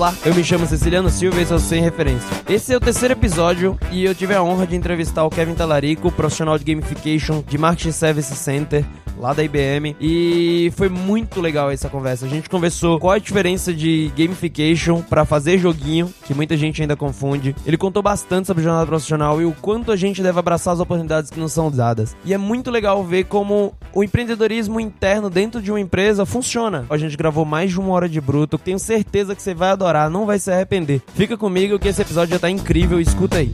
Olá, eu me chamo Ceciliano Silva e sou Sem Referência. Esse é o terceiro episódio e eu tive a honra de entrevistar o Kevin Talarico, profissional de gamification de Marketing Service Center lá da IBM e foi muito legal essa conversa. A gente conversou qual a diferença de gamification para fazer joguinho, que muita gente ainda confunde. Ele contou bastante sobre jornada profissional e o quanto a gente deve abraçar as oportunidades que nos são dadas. E é muito legal ver como o empreendedorismo interno dentro de uma empresa funciona. A gente gravou mais de uma hora de bruto, tenho certeza que você vai adorar, não vai se arrepender. Fica comigo que esse episódio já tá incrível, escuta aí.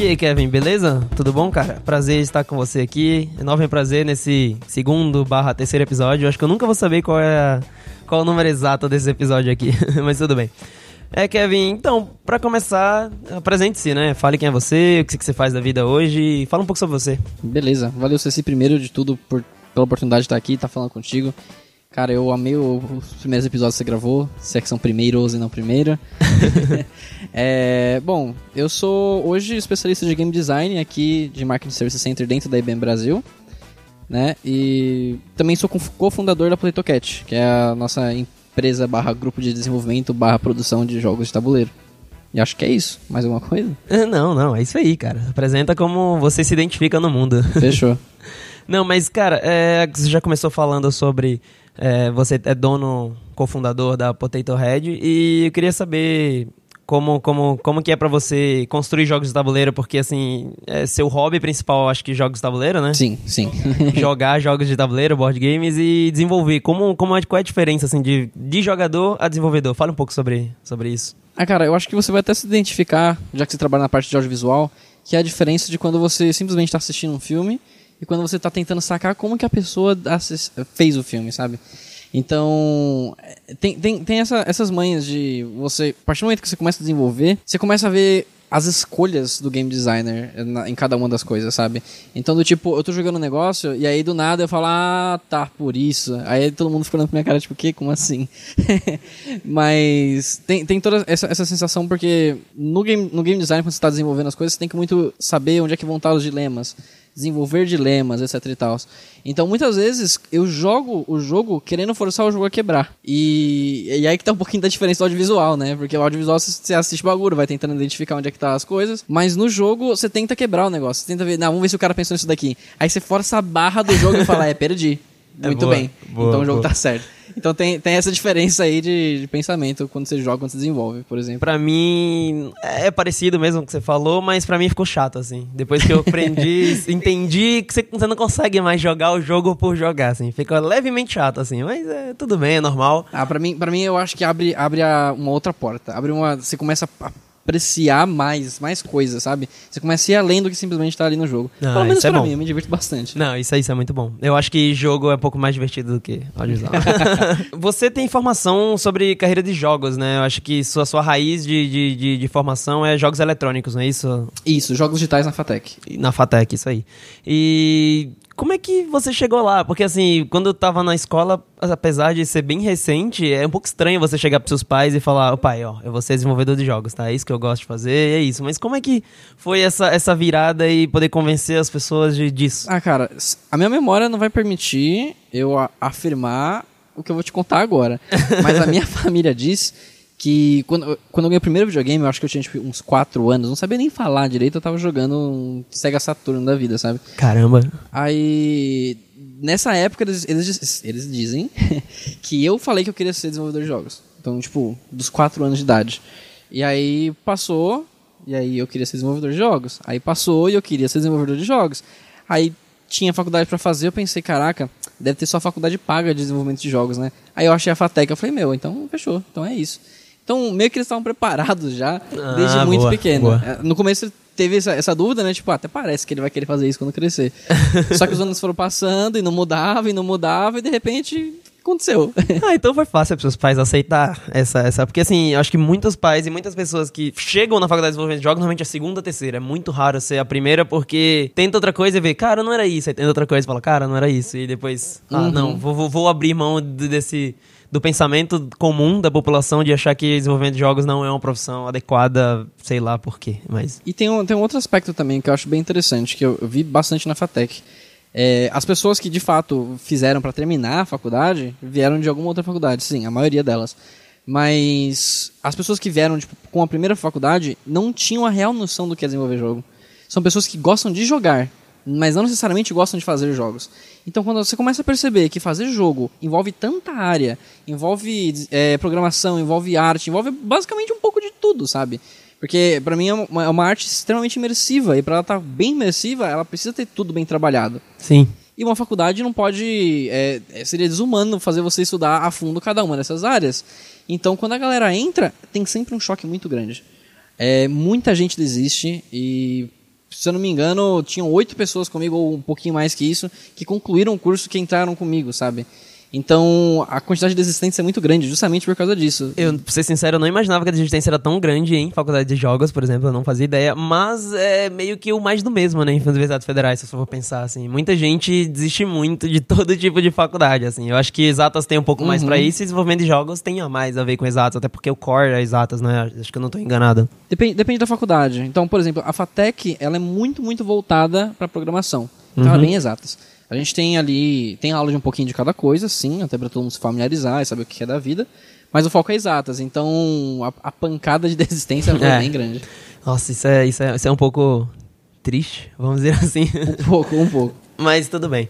E aí, Kevin, beleza? Tudo bom, cara? Prazer estar com você aqui. Enorme prazer nesse segundo barra terceiro episódio. Acho que eu nunca vou saber qual é, a, qual é o número exato desse episódio aqui, mas tudo bem. É, Kevin, então, para começar, apresente-se, né? Fale quem é você, o que você faz da vida hoje, fala um pouco sobre você. Beleza, valeu Ceci primeiro de tudo por, pela oportunidade de estar aqui, estar falando contigo. Cara, eu amei os primeiros episódios que você gravou, se é que são primeiros e não primeira. é, bom, eu sou hoje especialista de game design aqui de Marketing Service Center dentro da IBM Brasil. Né? E também sou cofundador da PlayTocat, que é a nossa empresa barra grupo de desenvolvimento barra produção de jogos de tabuleiro. E acho que é isso. Mais alguma coisa? Não, não, é isso aí, cara. Apresenta como você se identifica no mundo. Fechou. não, mas, cara, é, você já começou falando sobre é, você é dono, cofundador da Potato Head e eu queria saber como, como, como que é para você construir jogos de tabuleiro, porque assim, é seu hobby principal, acho que jogos de tabuleiro, né? Sim, sim. Jogar jogos de tabuleiro, board games e desenvolver. Como, como é, qual é a diferença assim de, de jogador a desenvolvedor? Fala um pouco sobre, sobre isso. Ah, cara, eu acho que você vai até se identificar, já que você trabalha na parte de audiovisual, que é a diferença de quando você simplesmente está assistindo um filme e quando você está tentando sacar como que a pessoa fez o filme, sabe? Então, tem, tem, tem essa, essas manhas de você, a partir do momento que você começa a desenvolver, você começa a ver as escolhas do game designer na, em cada uma das coisas, sabe? Então, do tipo, eu tô jogando um negócio e aí do nada eu falo, ah, tá, por isso. Aí todo mundo fica olhando pra minha cara, tipo, o quê? Como assim? Mas tem, tem toda essa, essa sensação porque no game, no game design, quando você tá desenvolvendo as coisas, você tem que muito saber onde é que vão estar os dilemas desenvolver dilemas, etc e tal. Então, muitas vezes, eu jogo o jogo querendo forçar o jogo a quebrar. E, e aí que tá um pouquinho da diferença do audiovisual, né? Porque o audiovisual você assiste bagulho, vai tentando identificar onde é que tá as coisas. Mas no jogo, você tenta quebrar o negócio. Você tenta ver, não, vamos ver se o cara pensou nisso daqui. Aí você força a barra do jogo e fala, é, perdi. É Muito boa, bem. Boa, então o jogo boa. tá certo. Então tem, tem essa diferença aí de, de, pensamento quando você joga, quando você desenvolve, por exemplo. Pra mim, é parecido mesmo com o que você falou, mas pra mim ficou chato, assim. Depois que eu aprendi, entendi que você, você, não consegue mais jogar o jogo por jogar, assim. Fica levemente chato, assim, mas é, tudo bem, é normal. Ah, pra mim, pra mim eu acho que abre, abre a, uma outra porta. Abre uma... Você começa a apreciar mais, mais coisas, sabe? Você começa a ir além do que simplesmente estar tá ali no jogo. Ah, Pelo menos é pra bom. mim, eu me divirto bastante. Não, isso aí isso é muito bom. Eu acho que jogo é um pouco mais divertido do que audiovisual. Você tem formação sobre carreira de jogos, né? Eu acho que sua, sua raiz de, de, de, de formação é jogos eletrônicos, não é isso? Isso, jogos digitais na FATEC. Na FATEC, isso aí. E como é que você chegou lá? Porque assim, quando eu tava na escola, apesar de ser bem recente, é um pouco estranho você chegar pros seus pais e falar, pai, ó, eu vou ser desenvolvedor de jogos, tá? É isso que eu gosto de fazer, é isso. Mas como é que foi essa, essa virada e poder convencer as pessoas de, disso? Ah, cara, a minha memória não vai permitir eu afirmar o que eu vou te contar agora. Mas a minha família diz que quando, quando eu ganhei o primeiro videogame, eu acho que eu tinha tipo, uns 4 anos, não sabia nem falar direito, eu tava jogando um Sega Saturn da vida, sabe? Caramba. Aí, nessa época, eles, eles, eles dizem que eu falei que eu queria ser desenvolvedor de jogos. Então, tipo, dos 4 anos de idade. E aí passou, e aí eu queria ser desenvolvedor de jogos. Aí passou e eu queria ser desenvolvedor de jogos. Aí tinha faculdade para fazer, eu pensei, caraca, deve ter só faculdade paga de desenvolvimento de jogos, né? Aí eu achei a Fatec, eu falei, meu, então fechou, então é isso. Então, meio que eles estavam preparados já, desde ah, muito boa, pequeno. Boa. É, no começo teve essa, essa, dúvida, né? Tipo, ah, até parece que ele vai querer fazer isso quando crescer. Só que os anos foram passando e não mudava, e não mudava, e de repente aconteceu. ah, então foi fácil para seus pais aceitar essa, essa. Porque assim, eu acho que muitos pais e muitas pessoas que chegam na faculdade de desenvolvimento de jogos, normalmente a segunda, a terceira. É muito raro ser a primeira, porque tenta outra coisa e vê, cara, não era isso. Aí tenta outra coisa e fala, cara, não era isso. E depois, ah, uhum. não, vou, vou, vou abrir mão desse do pensamento comum da população de achar que desenvolvimento de jogos não é uma profissão adequada, sei lá por quê, mas... E tem um, tem um outro aspecto também que eu acho bem interessante, que eu, eu vi bastante na FATEC, É, as pessoas que de fato fizeram para terminar a faculdade vieram de alguma outra faculdade, sim, a maioria delas. Mas as pessoas que vieram tipo, com a primeira faculdade não tinham a real noção do que é desenvolver jogo. São pessoas que gostam de jogar, mas não necessariamente gostam de fazer jogos. Então, quando você começa a perceber que fazer jogo envolve tanta área, envolve é, programação, envolve arte, envolve basicamente um pouco de tudo, sabe? Porque para mim é uma, é uma, arte extremamente imersiva e para ela estar tá bem imersiva, ela precisa ter tudo bem trabalhado. Sim. E uma faculdade não pode. É, é, seria desumano fazer você estudar a fundo cada uma dessas áreas. Então, quando a galera entra, tem sempre um choque muito grande. É, muita gente desiste e, se eu não me engano, tinham oito pessoas comigo, ou um pouquinho mais que isso, que concluíram o curso que entraram comigo, sabe? Então, a quantidade de desistência é muito grande, justamente por causa disso. Eu, pra ser sincero, eu não imaginava que a desistência era tão grande em faculdade de jogos, por exemplo, eu não fazia ideia, mas é meio que o mais do mesmo, né, em universidades federais, se eu for pensar, assim. Muita gente desiste muito de todo tipo de faculdade, assim. Eu acho que exatas tem um pouco mais uhum. para isso e desenvolvimento de jogos tem a mais a ver com exatas, até porque o core é exatas, né? Acho que eu não tô enganado. Depende, depende da faculdade. Então, por exemplo, a FATEC, ela é muito, muito voltada para programação. Então, uhum. ela é bem exatas. A gente tem ali, tem aula de um pouquinho de cada coisa, sim, até para todo mundo se familiarizar e saber o que é da vida. Mas o foco é exatas, então a, a pancada de desistência é, bem grande. Nossa, isso é, isso, é, isso é um pouco triste, vamos dizer assim. Um pouco, um pouco. Mas tudo bem.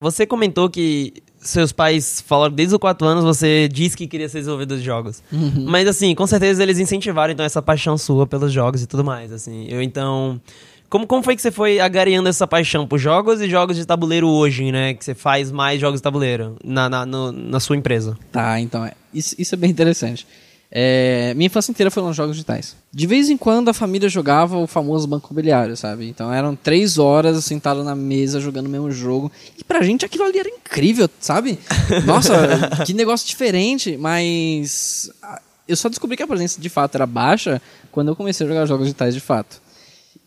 Você comentou que seus pais falaram desde os 4 anos, você disse que queria ser desenvolvedor de jogos. Uhum. Mas assim, com certeza eles incentivaram então essa paixão sua pelos jogos e tudo mais, assim. Eu então como, como foi que você foi agariando essa paixão por jogos e jogos de tabuleiro hoje, né? Que você faz mais jogos de tabuleiro na, na, no, na sua empresa? Tá, então, é, isso, isso é bem interessante. É, minha infância inteira foi nos jogos digitais. De vez em quando a família jogava o famoso banco imobiliário, sabe? Então eram três horas sentado na mesa jogando o mesmo jogo. E pra gente aquilo ali era incrível, sabe? Nossa, que negócio diferente. Mas eu só descobri que a presença de fato era baixa quando eu comecei a jogar jogos digitais de fato.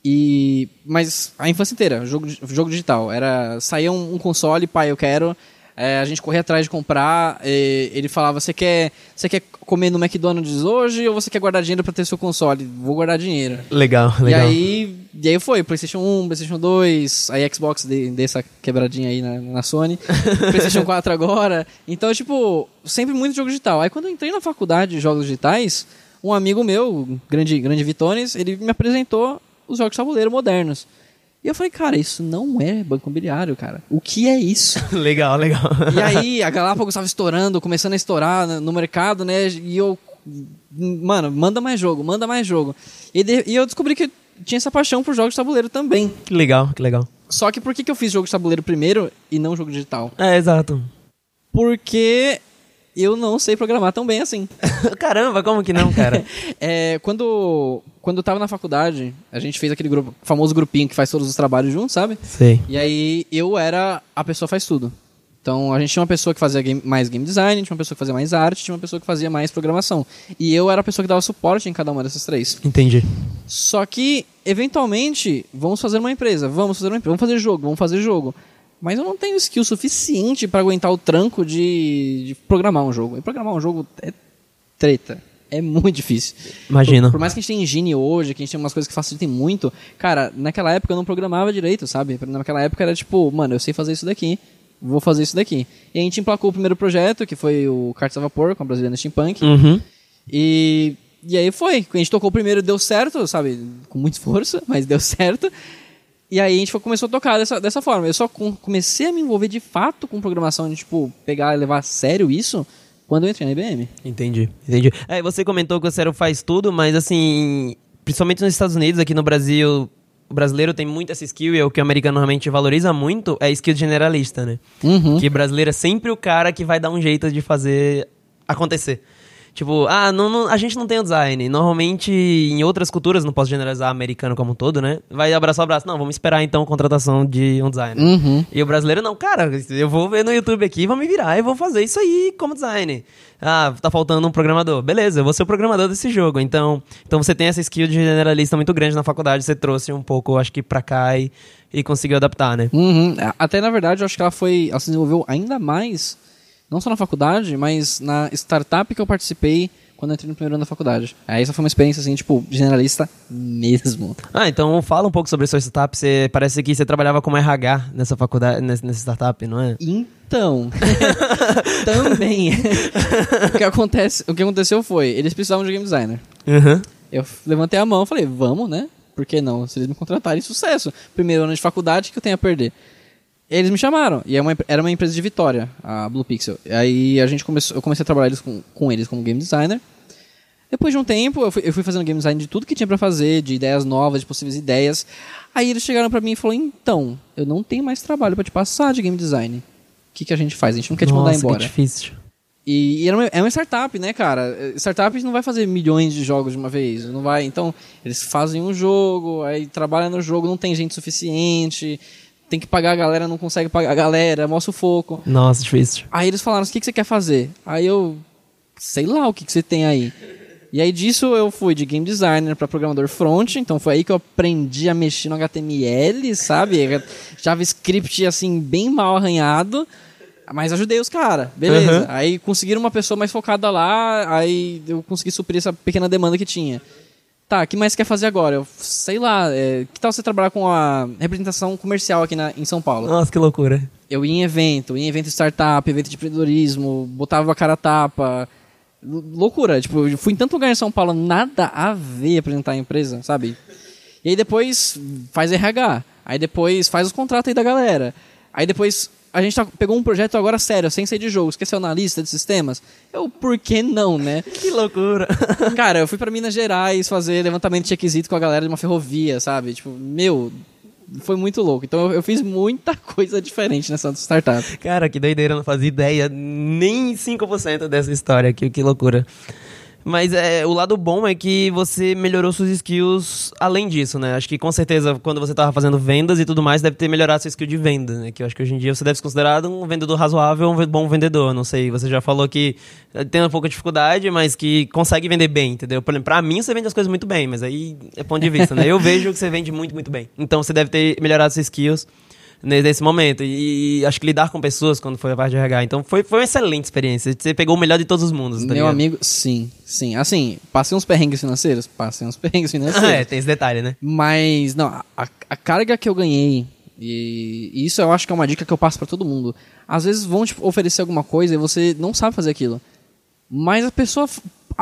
E, mas a infância inteira, jogo, jogo digital. Era saía um, um console, pai, eu quero. É, a gente corria atrás de comprar. ele falava: Você quer, você quer comer no McDonald's hoje ou você quer guardar dinheiro para ter seu console? Vou guardar dinheiro. Legal, legal. E aí, e aí foi: PlayStation 1, PlayStation 2, aí Xbox dessa quebradinha aí na, na Sony, PlayStation 4 agora. Então, tipo, sempre muito jogo digital. Aí quando eu entrei na faculdade de jogos digitais, um amigo meu, grande, grande Vitones, ele me apresentou os jogos de tabuleiro modernos. E eu falei, cara, isso não é banco imobiliário, cara. O que é isso? legal, legal. e aí, a Galápagos estava estourando, começando a estourar no mercado, né? E eu, mano, manda mais jogo, manda mais jogo. E, de, e eu descobri que tinha essa paixão por jogos de tabuleiro também. Que legal, que legal. Só que por que, que eu fiz jogo de tabuleiro primeiro e não jogo digital? É, exato. Porque eu não sei programar tão bem assim. Caramba, como que não, cara? é, quando, quando eu tava na faculdade, a gente fez aquele grupo, famoso grupinho que faz todos os trabalhos juntos, sabe? Sei. E aí eu era a pessoa que faz tudo. Então a gente tinha uma pessoa que fazia game, mais game design, tinha uma pessoa que fazia mais arte, tinha uma pessoa que fazia mais programação. E eu era a pessoa que dava suporte em cada uma dessas três. Entendi. Só que, eventualmente, vamos fazer uma empresa, vamos fazer uma empresa, vamos fazer jogo, vamos fazer jogo mas eu não tenho skill suficiente para aguentar o tranco de, de, programar um jogo. E programar um jogo é treta. É muito difícil. Imagina. Por, por, mais que a gente tenha engine hoje, que a gente tem umas coisas que facilitem muito, cara, naquela época eu não programava direito, sabe? Naquela época era tipo, mano, eu sei fazer isso daqui, vou fazer isso daqui. E a gente emplacou o primeiro projeto, que foi o Cartas a Vapor, com a brasileira Steampunk. Uhum. E, e aí foi. A gente tocou o primeiro, deu certo, sabe? Com muito esforço, mas deu certo. E aí a gente começou a tocar dessa, dessa forma. Eu só comecei a me envolver de fato com programação, de tipo, pegar e levar a sério isso, quando eu entrei na IBM. Entendi, entendi. É, você comentou que o Cero faz tudo, mas assim, principalmente nos Estados Unidos, aqui no Brasil, o brasileiro tem muito essa skill e é o que o americano normalmente valoriza muito é a skill generalista, né? Uhum. Que brasileiro é sempre o cara que vai dar um jeito de fazer acontecer. Tipo, ah, não, não, a gente não tem o design. Normalmente, em outras culturas, não posso generalizar americano como um todo, né? Vai abraçar o braço. Não, vamos esperar então a contratação de um designer. Uhum. E o brasileiro, não, cara, eu vou ver no YouTube aqui, vou me virar e vou fazer isso aí como design. Ah, tá faltando um programador. Beleza, eu vou ser o programador desse jogo. Então, então você tem essa skill de generalista muito grande na faculdade, você trouxe um pouco, acho que pra cá e, e conseguiu adaptar, né? Uhum. Até na verdade, eu acho que ela foi. Ela se desenvolveu ainda mais não só na faculdade, mas na startup que eu participei quando eu entrei no primeiro ano da faculdade. Aí essa foi uma experiência, assim, tipo, generalista mesmo. Ah, então fala um pouco sobre a sua startup. Você parece que você trabalhava como RH nessa faculdade, nessa, nessa startup, não é? Então, também. o, que acontece, o que aconteceu foi, eles precisavam de game designer. Uhum. Eu levantei a mão e falei, vamos, né? Por que não? Se eles me contratarem, sucesso. Primeiro ano de faculdade, que eu tenho a perder? Eles me chamaram, e é uma, era uma empresa de Vitória, a Blue Pixel. Aí a gente começou, eu comecei a trabalhar eles com, com eles como game designer. Depois de um tempo, eu fui, eu fui, fazendo game design de tudo que tinha para fazer, de ideias novas, de possíveis ideias. Aí eles chegaram para mim e falaram: então, eu não tenho mais trabalho para te passar de game design. O que, que a gente faz? A gente não quer te mandar embora. Que difícil. E, e uma, é uma startup, né, cara? Startup não vai fazer milhões de jogos de uma vez, não vai. Então, eles fazem um jogo, aí trabalham no jogo, não tem gente suficiente, tem que pagar a galera, não consegue pagar a galera, mostra o foco. Nossa, difícil. Aí eles falaram: o que, que você quer fazer? Aí eu, sei lá o que, que você tem aí. E aí disso eu fui de game designer para programador front, então foi aí que eu aprendi a mexer no HTML, sabe? JavaScript assim bem mal arranhado. Mas ajudei os caras, beleza. Uhum. Aí conseguiram uma pessoa mais focada lá, aí eu consegui suprir essa pequena demanda que tinha. Tá, o que mais você quer fazer agora? Eu sei lá, é, que tal você trabalhar com a representação comercial aqui na, em São Paulo? Nossa, que loucura. Eu ia em evento, ia em evento startup, evento de empreendedorismo, botava a cara a tapa. Loucura, tipo, eu fui em tanto lugar em São Paulo, nada a ver apresentar a empresa, sabe? E aí depois faz RH, aí depois faz os contratos aí da galera. Aí depois a gente tá, pegou um projeto agora sério, sem ser de jogos, quer ser analista de sistemas? Eu, por que não, né? que loucura. Cara, eu fui para Minas Gerais fazer levantamento de requisito com a galera de uma ferrovia, sabe? Tipo, meu, foi muito louco. Então eu, eu, fiz muita coisa diferente nessa startup. Cara, que doideira, eu não fazia ideia nem 5% dessa história, que, que loucura. Mas é, o lado bom é que você melhorou suas skills além disso, né? Acho que com certeza quando você estava fazendo vendas e tudo mais, deve ter melhorado sua skill de venda, né? Que eu acho que hoje em dia você deve ser considerado um vendedor razoável, um bom vendedor. Não sei, você já falou que tem um pouco de dificuldade, mas que consegue vender bem, entendeu? Por exemplo, pra mim você vende as coisas muito bem, mas aí é ponto de vista, né? Eu vejo que você vende muito, muito bem. Então você deve ter melhorado suas skills nesse momento. E, e, acho que lidar com pessoas quando foi a parte de RH. Então foi, foi uma excelente experiência. Você pegou o melhor de todos os mundos. Tá Meu ligado? amigo, sim, sim. Assim, passei uns perrengues financeiros? Passei uns perrengues financeiros. é, tem esse detalhe, né? Mas, não, a, a carga que eu ganhei. E, isso eu acho que é uma dica que eu passo para todo mundo. Às vezes vão te oferecer alguma coisa e você não sabe fazer aquilo. Mas a pessoa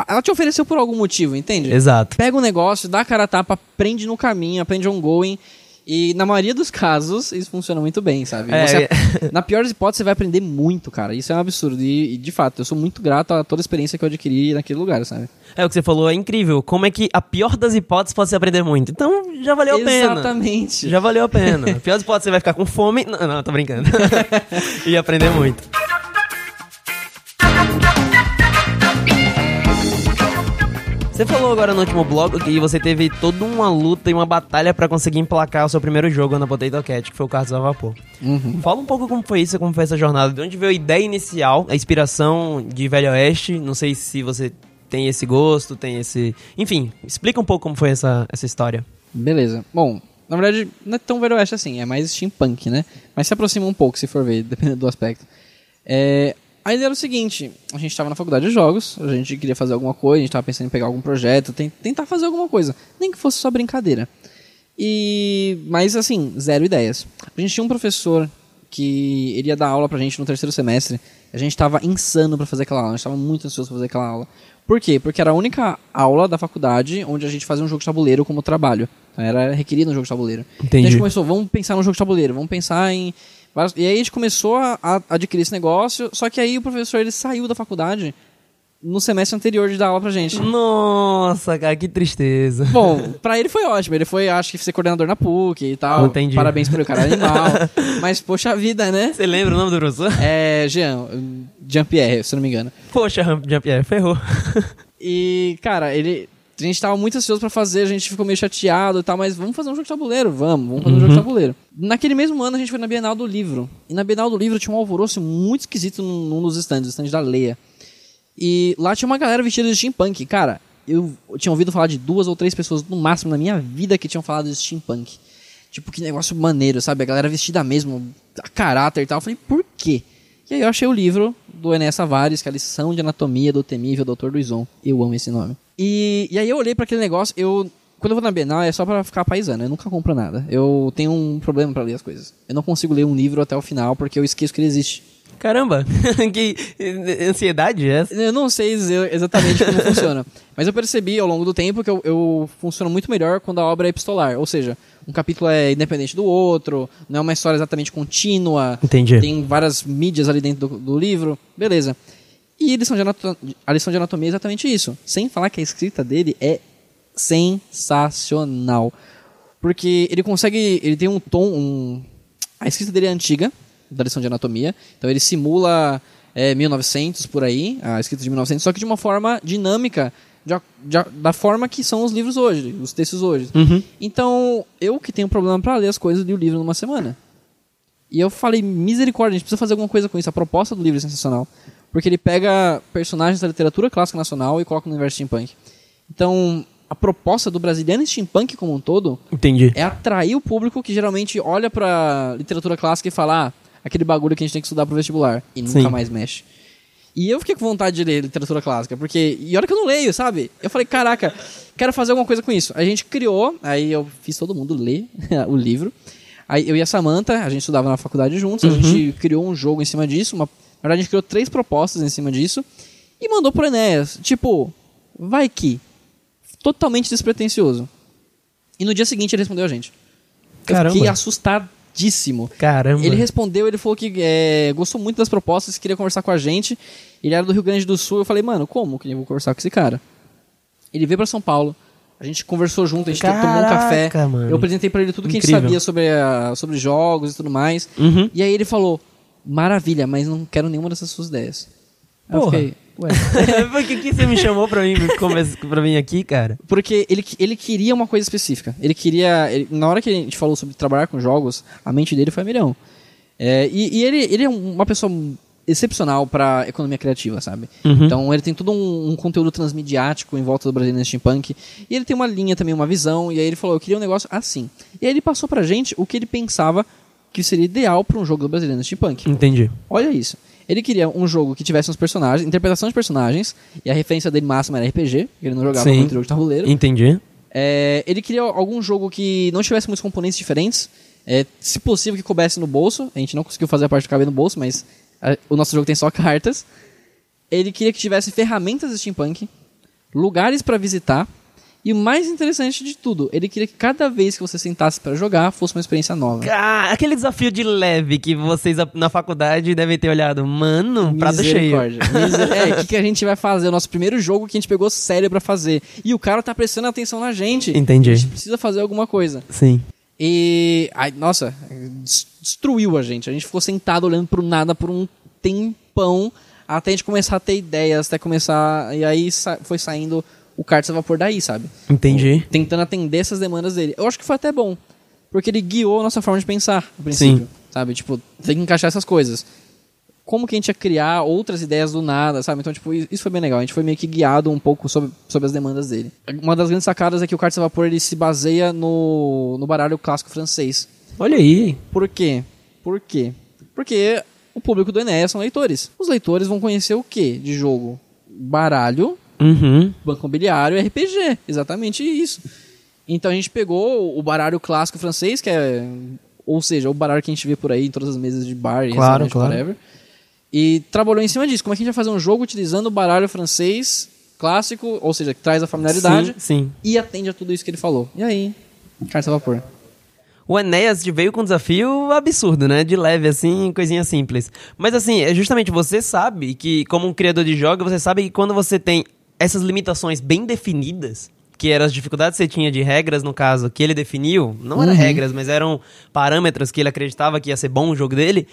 ela te ofereceu por algum motivo, entende? Exato. Pega um negócio, dá a cara a tapa, aprende no caminho, aprende ongoing e na maioria dos casos, isso funciona muito bem, sabe? É, você, na pior das hipóteses, você vai aprender muito, cara. Isso é um absurdo. E, e, de fato, eu sou muito grato a toda a experiência que eu adquiri naquele lugar, sabe? É, o que você falou é incrível. Como é que a pior das hipóteses pode se aprender muito? Então, já valeu a pena. Exatamente. Já valeu a pena. a pior das hipóteses, você vai ficar com fome. Não, não tô brincando. e aprender muito. Você falou agora no último blog que você teve toda uma luta e uma batalha para conseguir emplacar o seu primeiro jogo na Potato Cat, que foi o Carros a Vapor. Uhum. Fala um pouco como foi isso, como foi essa jornada, de onde veio a ideia inicial, a inspiração de Velho Oeste, não sei se você tem esse gosto, tem esse... Enfim, explica um pouco como foi essa, essa história. Beleza. Bom, na verdade, não é tão Velho Oeste assim, é mais steampunk, né? Mas se aproxima um pouco, se for ver, dependendo do aspecto. É, a ideia era o seguinte: a gente estava na faculdade de jogos, a gente queria fazer alguma coisa, a gente estava pensando em pegar algum projeto, tentar fazer alguma coisa, nem que fosse só brincadeira. E mas assim, zero ideias. A gente tinha um professor que iria dar aula pra gente no terceiro semestre. A gente estava insano para fazer aquela aula, a gente estava muito ansioso para fazer aquela aula. Por quê? Porque era a única aula da faculdade onde a gente fazia um jogo de tabuleiro como trabalho. Era requerido um jogo de tabuleiro. Entendi. Então a gente começou, vamos pensar no jogo de tabuleiro, vamos pensar em e aí a gente começou a, a, adquirir esse negócio, só que aí o professor ele saiu da faculdade no semestre anterior de dar aula pra gente. Nossa, cara, que tristeza. Bom, pra ele foi ótimo. Ele foi, acho que, ser coordenador na PUC e tal. Entendi. Parabéns pelo cara animal. Mas, poxa vida, né? Você lembra o nome do professor? É, Jean. Jean-Pierre, se não me engano. Poxa, Jean-Pierre, ferrou. e, cara, ele a gente tava muito ansioso para fazer, a gente ficou meio chateado e tal, mas vamos fazer um jogo de tabuleiro, vamos, vamos fazer uhum. um jogo de uhum. tabuleiro. Naquele mesmo ano a gente foi na Bienal do Livro. E na Bienal do Livro tinha um alvoroço muito esquisito num, dos stands, o stand da Leia. E lá tinha uma galera vestida de steampunk. Cara, eu tinha ouvido falar de duas ou três pessoas no máximo na minha vida que tinham falado de steampunk. Tipo, que negócio maneiro, sabe? A galera vestida mesmo, a caráter e tal. Eu falei, por quê? E aí eu achei o livro do Enéas Tavares, que é a lição de anatomia do temível Dr. Luizon. Eu amo esse nome. E, e aí eu olhei para aquele negócio, eu quando eu vou na Bienal é só para ficar paisano, eu nunca compro nada. Eu tenho um problema para ler as coisas. Eu não consigo ler um livro até o final porque eu esqueço que ele existe. Caramba, que ansiedade é essa? Eu não sei exatamente como funciona, mas eu percebi ao longo do tempo que eu, eu funciono muito melhor quando a obra é epistolar, ou seja, um capítulo é independente do outro, não é uma história exatamente contínua, Entendi. tem várias mídias ali dentro do, do livro, beleza. E a lição, de a lição de anatomia é exatamente isso, sem falar que a escrita dele é sensacional. Porque ele consegue. Ele tem um tom. Um, a escrita dele é antiga, da lição de anatomia. Então ele simula é, 1900 por aí, a escrita de 1900, só que de uma forma dinâmica, de, de, da forma que são os livros hoje, os textos hoje. Uhum. Então, eu que tenho problema para ler as coisas, li o livro numa semana. E eu falei, misericórdia, a gente precisa fazer alguma coisa com isso. A proposta do livro é sensacional. Porque ele pega personagens da literatura clássica nacional e coloca no universo steampunk. Então, a proposta do brasileiro steampunk como um todo Entendi. é atrair o público que geralmente olha pra literatura clássica e fala, ah, aquele bagulho que a gente tem que estudar pro vestibular. E nunca Sim. mais mexe. E eu fiquei com vontade de ler literatura clássica, porque. E olha que eu não leio, sabe? Eu falei, caraca, quero fazer alguma coisa com isso. A gente criou, aí eu fiz todo mundo ler o livro. Aí eu e a Samantha, a gente estudava na faculdade juntos, a gente criou um jogo em cima disso. Uma, na verdade, a gente criou três propostas em cima disso. E mandou pro Enéas. Tipo, vai que. Totalmente despretensioso. E no dia seguinte ele respondeu a gente. Eu Caramba. fiquei assustadíssimo. Caramba. Ele respondeu, ele falou que é, gostou muito das propostas, queria conversar com a gente. Ele era do Rio Grande do Sul. Eu falei, mano, como que eu vou conversar com esse cara? Ele veio pra São Paulo. A gente conversou junto, a gente tomou um café. Caraca, mano. Eu apresentei pra ele tudo que a Incrível. gente sabia sobre, a- sobre jogos e tudo mais. Uhum. E aí ele falou, maravilha, mas não quero nenhuma dessas suas ideias. Aí Porra. fiquei, ué. Por que, que você me chamou pra mim pra vir aqui, cara? Porque ele, ele queria uma coisa específica. Ele queria. ele- na hora que a gente falou sobre trabalhar com jogos, a mente dele foi a milhão. É, e e ele, ele é uma pessoa excepcional para economia criativa, sabe? Uhum. Então ele tem todo um, um conteúdo transmediático em volta do Brasilian Steampunk. E ele tem uma linha também, uma visão. E aí ele falou: eu queria um negócio assim. E aí ele passou pra gente o que ele pensava que seria ideal para um jogo do Brasilian Steampunk. Entendi. Olha isso. Ele queria um jogo que tivesse uns personagens, interpretação de personagens, e a referência dele máxima era RPG, ele não jogava Sim. muito jogo de tabuleiro. Entendi. É, ele queria algum jogo que não tivesse muitos componentes diferentes, é, se possível que coubesse no bolso. A gente não conseguiu fazer a parte de caber no bolso, mas a- o nosso jogo tem só cartas. Ele queria que tivesse ferramentas de steampunk, lugares para visitar, e o mais interessante de tudo, ele queria que cada vez que você sentasse para jogar fosse uma experiência nova. Ah, aquele desafio de leve que vocês a- na faculdade devem ter olhado. Mano, prato cheio. Miser- É, o que, que a gente vai fazer? O nosso primeiro jogo que a gente pegou sério pra fazer. E o cara tá prestando atenção na gente. Entendi. A gente precisa fazer alguma coisa. Sim. E. Ai, nossa, des- destruiu a gente. A gente ficou sentado olhando pro nada por um tempão até a gente começar a ter ideias, até começar. E aí foi saindo o Cartas a Vapor daí, sabe? Entendi. Tentando atender essas demandas dele. Eu acho que foi até bom. Porque ele guiou a nossa forma de pensar, no princípio. Sim. Sabe? Tipo, tem que encaixar essas coisas. Como que a gente ia criar outras ideias do nada, sabe? Então, tipo, isso foi bem legal. A gente foi meio que guiado um pouco sobre, sobre as demandas dele. Uma das grandes sacadas é que o Cartas a Vapor ele se baseia no, no baralho clássico francês. Olha aí. Por quê? Por quê? Porque o público do Enéas são leitores. Os leitores vão conhecer o quê de jogo? Baralho, Uhum. banco imobiliário e RPG. Exatamente isso. Então a gente pegou o baralho clássico francês, que é. Ou seja, o baralho que a gente vê por aí em todas as mesas de bar e Claro, restaurante, claro. whatever. E trabalhou em cima disso. Como é que a gente vai fazer um jogo utilizando o baralho francês clássico, ou seja, que traz a familiaridade Sim, sim. e atende a tudo isso que ele falou. E aí? Carta a vapor. O Enéas veio com um desafio absurdo, né? De leve, assim, coisinha simples. Mas assim, é justamente você sabe que, como um criador de jogos, você sabe que quando você tem essas limitações bem definidas, que eram as dificuldades que você tinha de regras, no caso, que ele definiu, não eram Uhum. regras, mas eram parâmetros que ele acreditava que ia ser bom o jogo dele,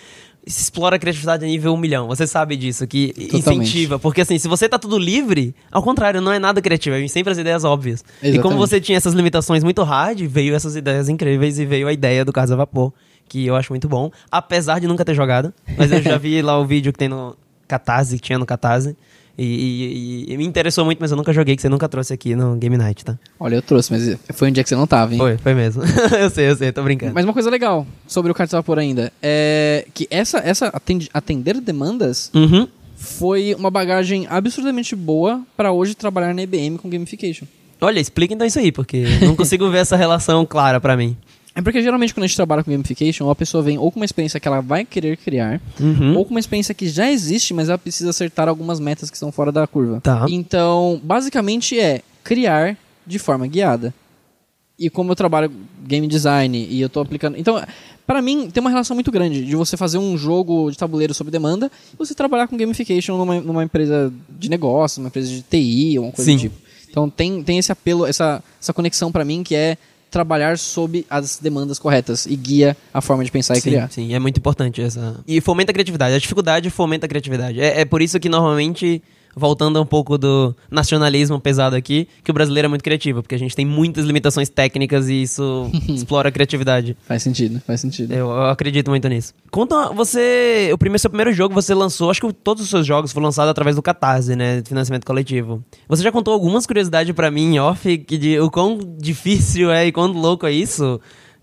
se explora a criatividade a nível um milhão. Você sabe disso, que Totalmente. incentiva. Porque assim, se você tá tudo livre, ao contrário, não é nada criativo, é sempre as ideias óbvias. E como Exatamente. você tinha essas limitações muito hard, veio essas ideias incríveis e veio a ideia do Casa Vapor, que eu acho muito bom, apesar de nunca ter jogado. Mas eu já vi lá o vídeo que tem no Catarse, que tinha no Catarse. E, e- e me interessou muito, mas eu nunca joguei, que você nunca trouxe aqui no Game Night, tá? Olha, eu trouxe, mas foi um dia que você não tava, hein? Foi, foi mesmo. eu sei, eu sei, tô brincando. Mas uma coisa legal sobre o Cartas Vapor ainda é que essa, essa atende- atender demandas Uhum. foi uma bagagem absurdamente boa pra hoje trabalhar na IBM com gamification. Olha, explica então isso aí, porque não consigo ver essa relação clara pra mim. É porque geralmente quando a gente trabalha com gamification, a pessoa vem ou com uma experiência que ela vai querer criar, Uhum. ou com uma experiência que já existe, mas ela precisa acertar algumas metas que estão fora da curva. Tá. Então, basicamente é criar de forma guiada. E como eu trabalho game design e eu tô aplicando. Então, para mim, tem uma relação muito grande de você fazer um jogo de tabuleiro sob demanda e você trabalhar com gamification numa, numa empresa de negócio, numa empresa de TI ou uma coisa Sim. do tipo. Então, tem, tem esse apelo, essa, essa conexão para mim que é trabalhar sob as demandas corretas e guia a forma de pensar e sim, criar. sim, é muito importante essa. E fomenta a criatividade. A dificuldade fomenta a criatividade. É, é por isso que normalmente, voltando um pouco do nacionalismo pesado aqui, que o brasileiro é muito criativo, porque a gente tem muitas limitações técnicas e isso explora a criatividade. Faz sentido, faz sentido. Eu, eu acredito muito nisso. Conta, você. O primeiro, seu primeiro jogo você lançou, acho que todos os seus jogos foram lançados através do Catarse, né? de Financiamento coletivo. Você já contou algumas curiosidades pra mim em off de o quão difícil é e quão louco é isso?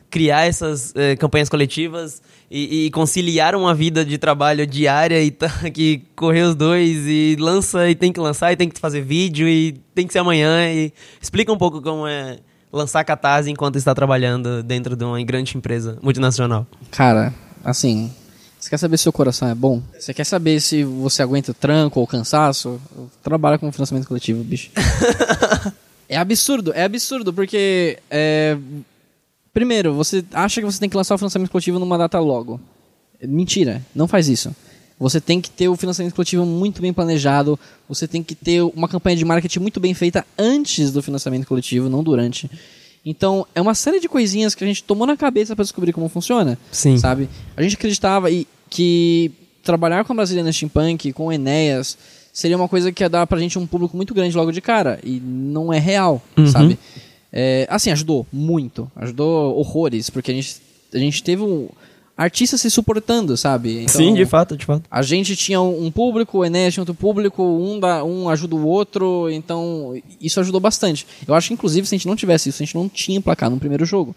Criar essas eh, campanhas coletivas e, e conciliar uma vida de trabalho diária e tá, que correr os dois e lança e tem que lançar e tem que fazer vídeo e tem que ser amanhã e explica um pouco como é lançar catarse enquanto está trabalhando dentro de uma grande empresa multinacional. Cara, assim, você quer saber se seu coração é bom? Você quer saber se você aguenta o tranco ou o cansaço? Trabalha com financiamento coletivo, bicho. é absurdo, é absurdo, porque. é, primeiro, você acha que você tem que lançar o financiamento coletivo numa data logo. Mentira, não faz isso. Você tem que ter o financiamento coletivo muito bem planejado, você tem que ter uma campanha de marketing muito bem feita antes do financiamento coletivo, não durante. Então, é uma série de coisinhas que a gente tomou na cabeça para descobrir como funciona Sim. sabe? A gente acreditava que trabalhar com a Brasiliana Steampunk, com o Enéas, seria uma coisa que ia dar pra gente um público muito grande logo de cara. E não é real, Uhum. sabe? É, assim, ajudou muito. Ajudou horrores, porque a gente, a gente teve um artista se suportando, sabe? Então, Sim, de fato, de fato. A gente tinha um público, o Enéas tinha outro público, um, da, um ajuda o outro, então isso ajudou bastante. Eu acho que, inclusive, se a gente não tivesse isso, a gente não tinha placar no primeiro jogo.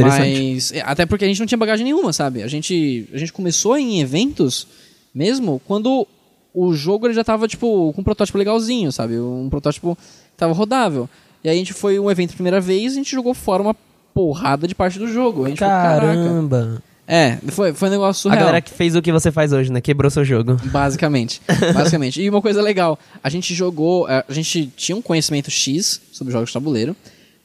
Mas, é, até porque a gente não tinha bagagem nenhuma, sabe? A gente, a gente começou em eventos mesmo quando o jogo ele já tava, tipo, com um protótipo legalzinho, sabe? Um protótipo que tava rodável. E aí a gente foi um evento a primeira vez e a gente jogou fora uma porrada de parte do jogo. A gente falou, caraca. Caramba. É, foi, foi um negócio A surreal. galera que fez o que você faz hoje, né? Quebrou seu jogo. Basicamente. Basicamente. E uma coisa legal, a gente jogou, a gente tinha um conhecimento X sobre jogos de tabuleiro,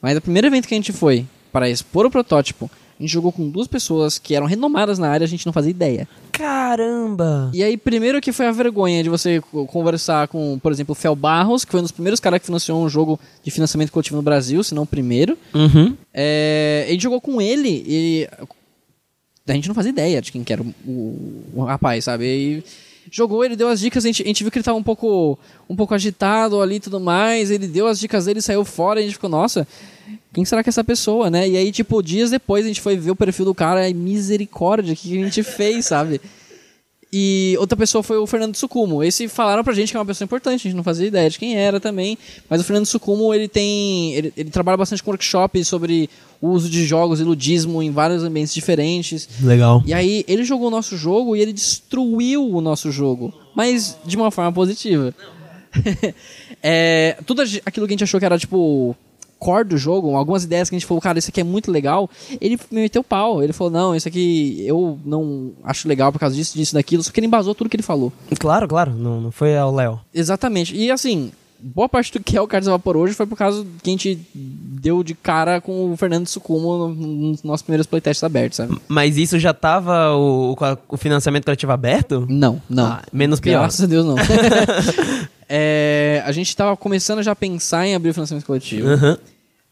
mas o primeiro evento que a gente foi para expor o protótipo, a gente jogou com duas pessoas que eram renomadas na área, a gente não fazia ideia. Caramba! E aí, primeiro que foi a vergonha de você co- conversar com, por exemplo, o Fel Barros, que foi um dos primeiros caras que financiou um jogo de financiamento coletivo no Brasil, se não o primeiro. Uhum. É, a gente jogou com ele e a gente não fazia ideia de quem que era o, o- o rapaz, sabe? E jogou, ele deu as dicas, a gente, a gente viu que ele tava um pouco, um pouco agitado ali e tudo mais, ele deu as dicas dele, saiu fora a gente ficou, nossa, quem será que é essa pessoa, né? E aí, tipo, dias depois a gente foi ver o perfil do cara e misericórdia, o que a gente fez, sabe? E outra pessoa foi o Fernando Sucumo. Esse falaram pra gente que é uma pessoa importante, a gente não fazia ideia de quem era também. Mas o Fernando Sucumo, ele tem. Ele, ele trabalha bastante com workshops sobre o uso de jogos e ludismo em vários ambientes diferentes. Legal. E aí ele jogou o nosso jogo e ele destruiu o nosso jogo. Mas de uma forma positiva. é, tudo aquilo que a gente achou que era tipo core do jogo, algumas ideias que a gente falou, cara, isso aqui é muito legal, ele me meteu pau. Ele falou, não, isso aqui eu não acho legal por causa disso, disso, daquilo. Só que ele embasou tudo que ele falou. Claro, claro. Não, não foi ao Léo. Exatamente. E assim, boa parte do que é o Cards Vapor hoje foi por causa que a gente deu de cara com o Fernando Sucumo no- nos nossos primeiros playtests abertos, sabe? Mas isso já tava o, o financiamento coletivo aberto? Não, não. Ah, menos pior. Graças a Deus, não. É, a gente tava começando já a pensar em abrir o financiamento coletivo. Aham.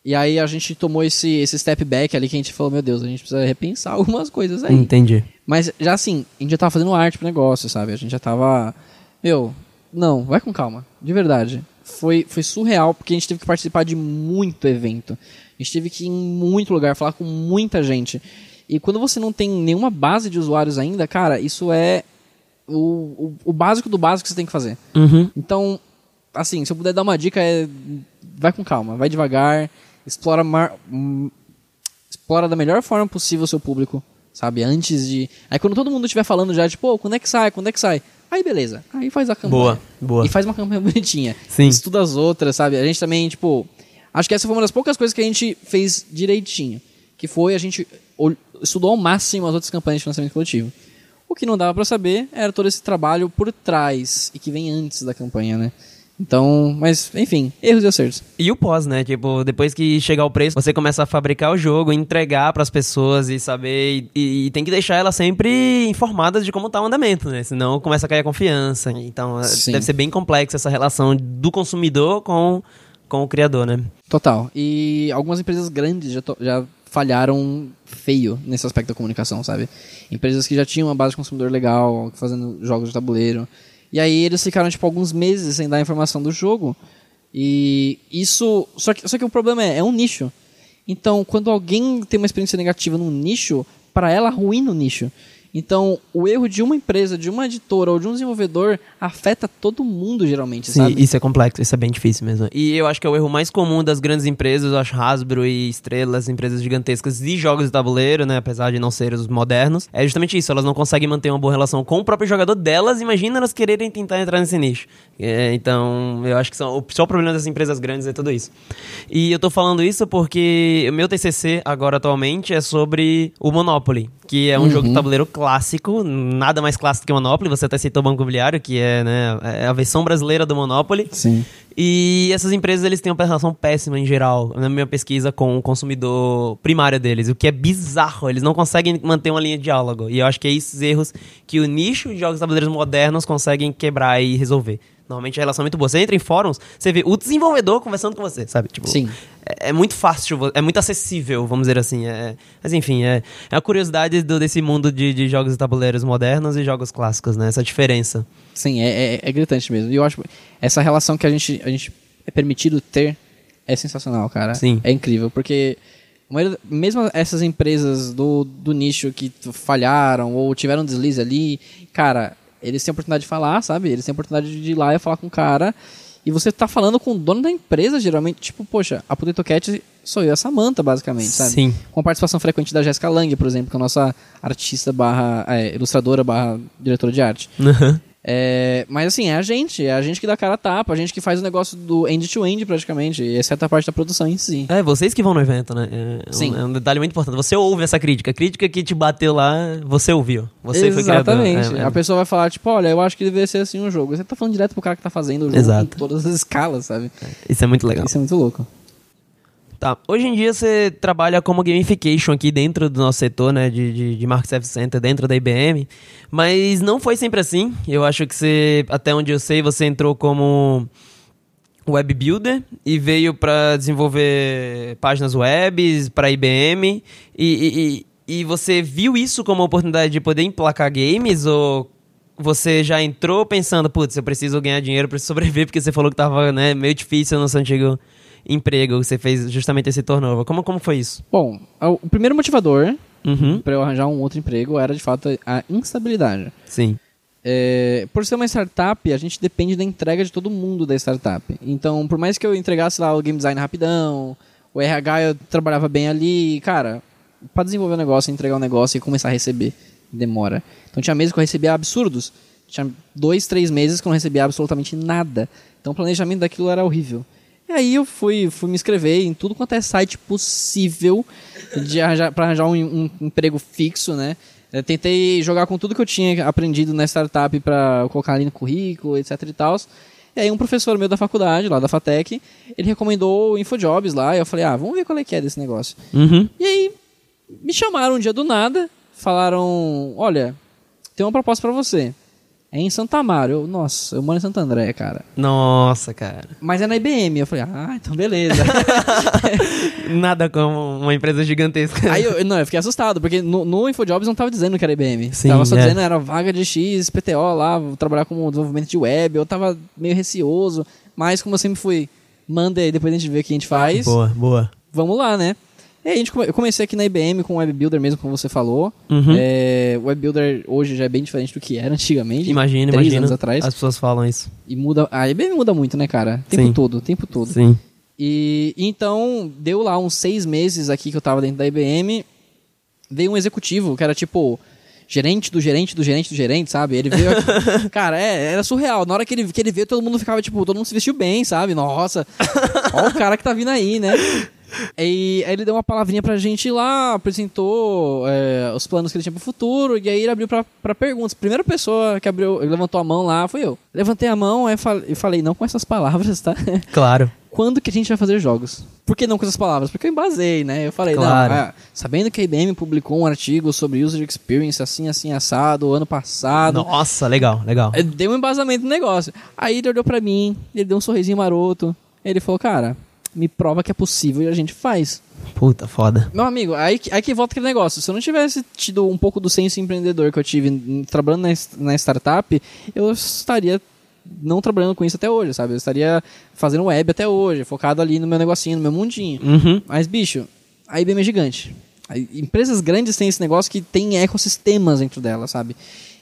E aí a gente tomou esse, esse step back ali que a gente falou, meu Deus, a gente precisa repensar algumas coisas aí. Entendi. Mas já assim, a gente já tava fazendo arte pro negócio, sabe? A gente já tava. Meu, não, vai com calma. De verdade. Foi, foi surreal, porque a gente teve que participar de muito evento. A gente teve que ir em muito lugar, falar com muita gente. E quando você não tem nenhuma base de usuários ainda, cara, isso é o, o, o básico do básico que você tem que fazer. Uhum. Então, assim, se eu puder dar uma dica é vai com calma, vai devagar, explora mar- hum, explora da melhor forma possível o seu público, sabe? Antes de, aí quando todo mundo estiver falando já, tipo, "Pô, quando é que sai? Quando é que sai? Aí beleza. Aí faz a campanha. Boa, boa. E faz uma campanha bonitinha. Sim. Estuda as outras, sabe? A gente também, tipo. Acho que essa foi uma das poucas coisas que a gente fez direitinho. Que foi a gente estudou ao máximo as outras campanhas de financiamento coletivo. O que não dava pra saber era todo esse trabalho por trás e que vem antes da campanha, né? Então, mas, enfim, erros e acertos. E o pós, né? Tipo, depois que chegar o preço, você começa a fabricar o jogo, entregar pras pessoas e saber. E, e tem que deixar elas sempre informadas de como tá o andamento, né? Senão começa a cair a confiança. Então, é- Sim. deve ser bem complexa essa relação do consumidor com, com o criador, né? Total. E algumas empresas grandes já, to- já falharam feio nesse aspecto da comunicação, sabe? Empresas que já tinham uma base de consumidor legal, fazendo jogos de tabuleiro. E aí eles ficaram, tipo, alguns meses sem dar informação do jogo. E isso. Só que, só que o problema é, é um nicho. Então, quando alguém tem uma experiência negativa num nicho, para ela ruim no nicho. Então, o erro de uma empresa, de uma editora ou de um desenvolvedor afeta todo mundo, geralmente, Sim, sabe? isso é complexo, isso é bem difícil mesmo. E eu acho que é o erro mais comum das grandes empresas, eu acho Hasbro e Estrelas, empresas gigantescas de jogos de tabuleiro, né, apesar de não serem os modernos, é justamente isso, elas não conseguem manter uma boa relação com o próprio jogador delas, imagina elas quererem tentar entrar nesse nicho. É, então, eu acho que são, o só problema das empresas grandes é tudo isso. E eu tô falando isso porque o meu TCC agora atualmente é sobre o Monopoly, que é um jogo de tabuleiro clássico, nada mais clássico que Monopoly, você até citou o Banco Imobiliário, que é, né, é a versão brasileira do Monopoly. Sim. E essas empresas eles têm uma relação péssima em geral, na minha pesquisa com o consumidor primário deles, o que é bizarro, eles não conseguem manter uma linha de diálogo. E eu acho que é esses erros que o nicho de jogos tabuleiros modernos conseguem quebrar e resolver. Normalmente a relação é muito boa. Você entra em fóruns, você vê o desenvolvedor conversando com você, sabe? Tipo, Sim. É, é muito fácil, é muito acessível, vamos dizer assim. É, mas enfim, é, é a curiosidade do- desse mundo de, de jogos de tabuleiros modernos e jogos clássicos, né? Essa diferença. Sim, é, é, é gritante mesmo. E eu acho essa relação que a gente, a gente é permitido ter é sensacional, cara. Sim. É incrível, porque mesmo essas empresas do, do nicho que falharam ou tiveram um deslize ali, cara, eles têm a oportunidade de falar, sabe? Eles têm a oportunidade de ir lá e falar com o cara. E você tá falando com o dono da empresa, geralmente. Tipo, poxa, a Potato Cat sou eu e a Samantha, basicamente, sabe? Sim. Com a participação frequente da Jéssica Lang, por exemplo, que é a nossa artista barra é, ilustradora barra diretora de arte. É, mas assim, é a gente, é a gente que dá cara a tapa, a gente que faz o negócio do end-to-end praticamente, exceto a parte da produção em si. É, vocês que vão no evento, né? É, Sim. Um, é um detalhe muito importante. Você ouve essa crítica. A crítica que te bateu lá, você ouviu. Você foi Exatamente. É, é. A pessoa vai falar, tipo, olha, eu acho que deveria ser assim um jogo. Você tá falando direto pro cara que tá fazendo o jogo Exato. em todas as escalas, sabe? Isso é muito legal. Isso é muito louco. Tá. Hoje em dia você trabalha como gamification aqui dentro do nosso setor, né? De, de, de Market Service Center, dentro da IBM. Mas não foi sempre assim. Eu acho que você, até onde eu sei, você entrou como web builder e veio para desenvolver páginas web para IBM e, e, e- você viu isso como uma oportunidade de poder emplacar games ou você já entrou pensando, putz, eu preciso ganhar dinheiro para sobreviver porque você falou que tava né, meio difícil no seu antigo emprego, você fez justamente esse turnover. Como, como foi isso? Bom, o o primeiro motivador Uhum. pra eu arranjar um outro emprego era de fato a instabilidade. Sim. É, por ser uma startup, a gente depende da entrega de todo mundo da startup. Então, por mais que eu entregasse lá o game design rapidão, o RH eu trabalhava bem ali, cara, pra desenvolver o negócio, entregar o negócio e começar a receber, demora. Então tinha meses que eu recebia absurdos. Tinha dois, três meses que eu não recebia absolutamente nada. Então o planejamento daquilo era horrível. E aí eu fui, fui me inscrever em tudo quanto é site possível de arranjar, pra arranjar um, um emprego fixo, né? Eu tentei jogar com tudo que eu tinha aprendido na startup para colocar ali no currículo, etc e tal. E aí um professor meu da faculdade, lá da FATEC, ele recomendou o Infojobs lá, e eu falei, ah, vamos ver qual é que é desse negócio. Uhum. E aí me chamaram um dia do nada, falaram, olha, tem uma proposta para você. É em Santa Amaro. Eu, nossa, eu moro em Santo André, cara. Nossa, cara. Mas é na IBM. Eu falei, ah, então beleza. Nada como uma empresa gigantesca. Aí eu, não, eu fiquei assustado, porque no, no Infojobs não tava dizendo que era IBM. Sim, tava só é. dizendo era vaga de X, PTO lá, vou trabalhar com desenvolvimento de web. Eu tava meio receoso, mas como eu sempre fui, manda aí, depois a gente vê o que a gente faz. Boa, boa. Vamos lá, né? Aí a gente come- eu comecei aqui na IBM com o Web Builder mesmo, como você falou. Uhum. É, o Web Builder hoje já é bem diferente do que era antigamente. Imagina, três imagina. anos atrás. As pessoas falam isso. E muda. A IBM muda muito, né, cara? O tempo Sim. todo, o tempo todo. Sim. E então, deu lá uns seis meses aqui que eu tava dentro da IBM. Veio um executivo que era tipo gerente do gerente do gerente do gerente, sabe? Ele veio. aqui- cara, é, era surreal. Na hora que ele, que ele veio, todo mundo ficava, tipo, todo mundo se vestiu bem, sabe? Nossa, ó o cara que tá vindo aí, né? E aí ele deu uma palavrinha pra gente lá, apresentou é, os planos que ele tinha pro futuro, e aí ele abriu pra, pra perguntas. Primeira pessoa que abriu, levantou a mão lá foi eu. Levantei a mão, eu falei, não com essas palavras, tá? Claro. Quando que a gente vai fazer jogos? Por que não com essas palavras? Porque eu embasei, né? Eu falei, Claro. não, ah, sabendo que a IBM publicou um artigo sobre user experience assim, assim, assado, ano passado. Nossa, legal, legal. Ele Deu um embasamento no negócio. Aí ele olhou pra mim, ele deu um sorrisinho maroto. Ele falou, cara, me prova que é possível e a gente faz. Puta, foda. Meu amigo, aí, que- aí que volta aquele negócio. Se eu não tivesse tido um pouco do senso empreendedor que eu tive trabalhando na, na startup, eu estaria não trabalhando com isso até hoje, sabe? Eu estaria fazendo web até hoje, focado ali no meu negocinho, no meu mundinho. Uhum. Mas, bicho, a IBM é gigante. Empresas grandes têm esse negócio que tem ecossistemas dentro dela, sabe?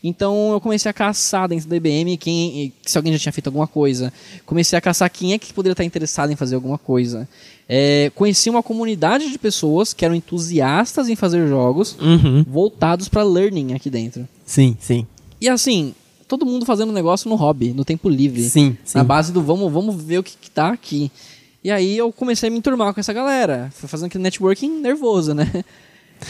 Então eu comecei a caçar dentro da IBM quem, se alguém já tinha feito alguma coisa. Comecei a caçar quem é que poderia estar interessado em fazer alguma coisa. É, conheci uma comunidade de pessoas que eram entusiastas em fazer jogos Uhum. voltados para learning aqui dentro. Sim, sim. E assim, todo mundo fazendo negócio no hobby, no tempo livre. Sim, sim. Na base do vamos, vamos ver o que, que tá aqui. E aí eu comecei a me enturmar com essa galera. Fui fazendo aquele networking nervoso, né?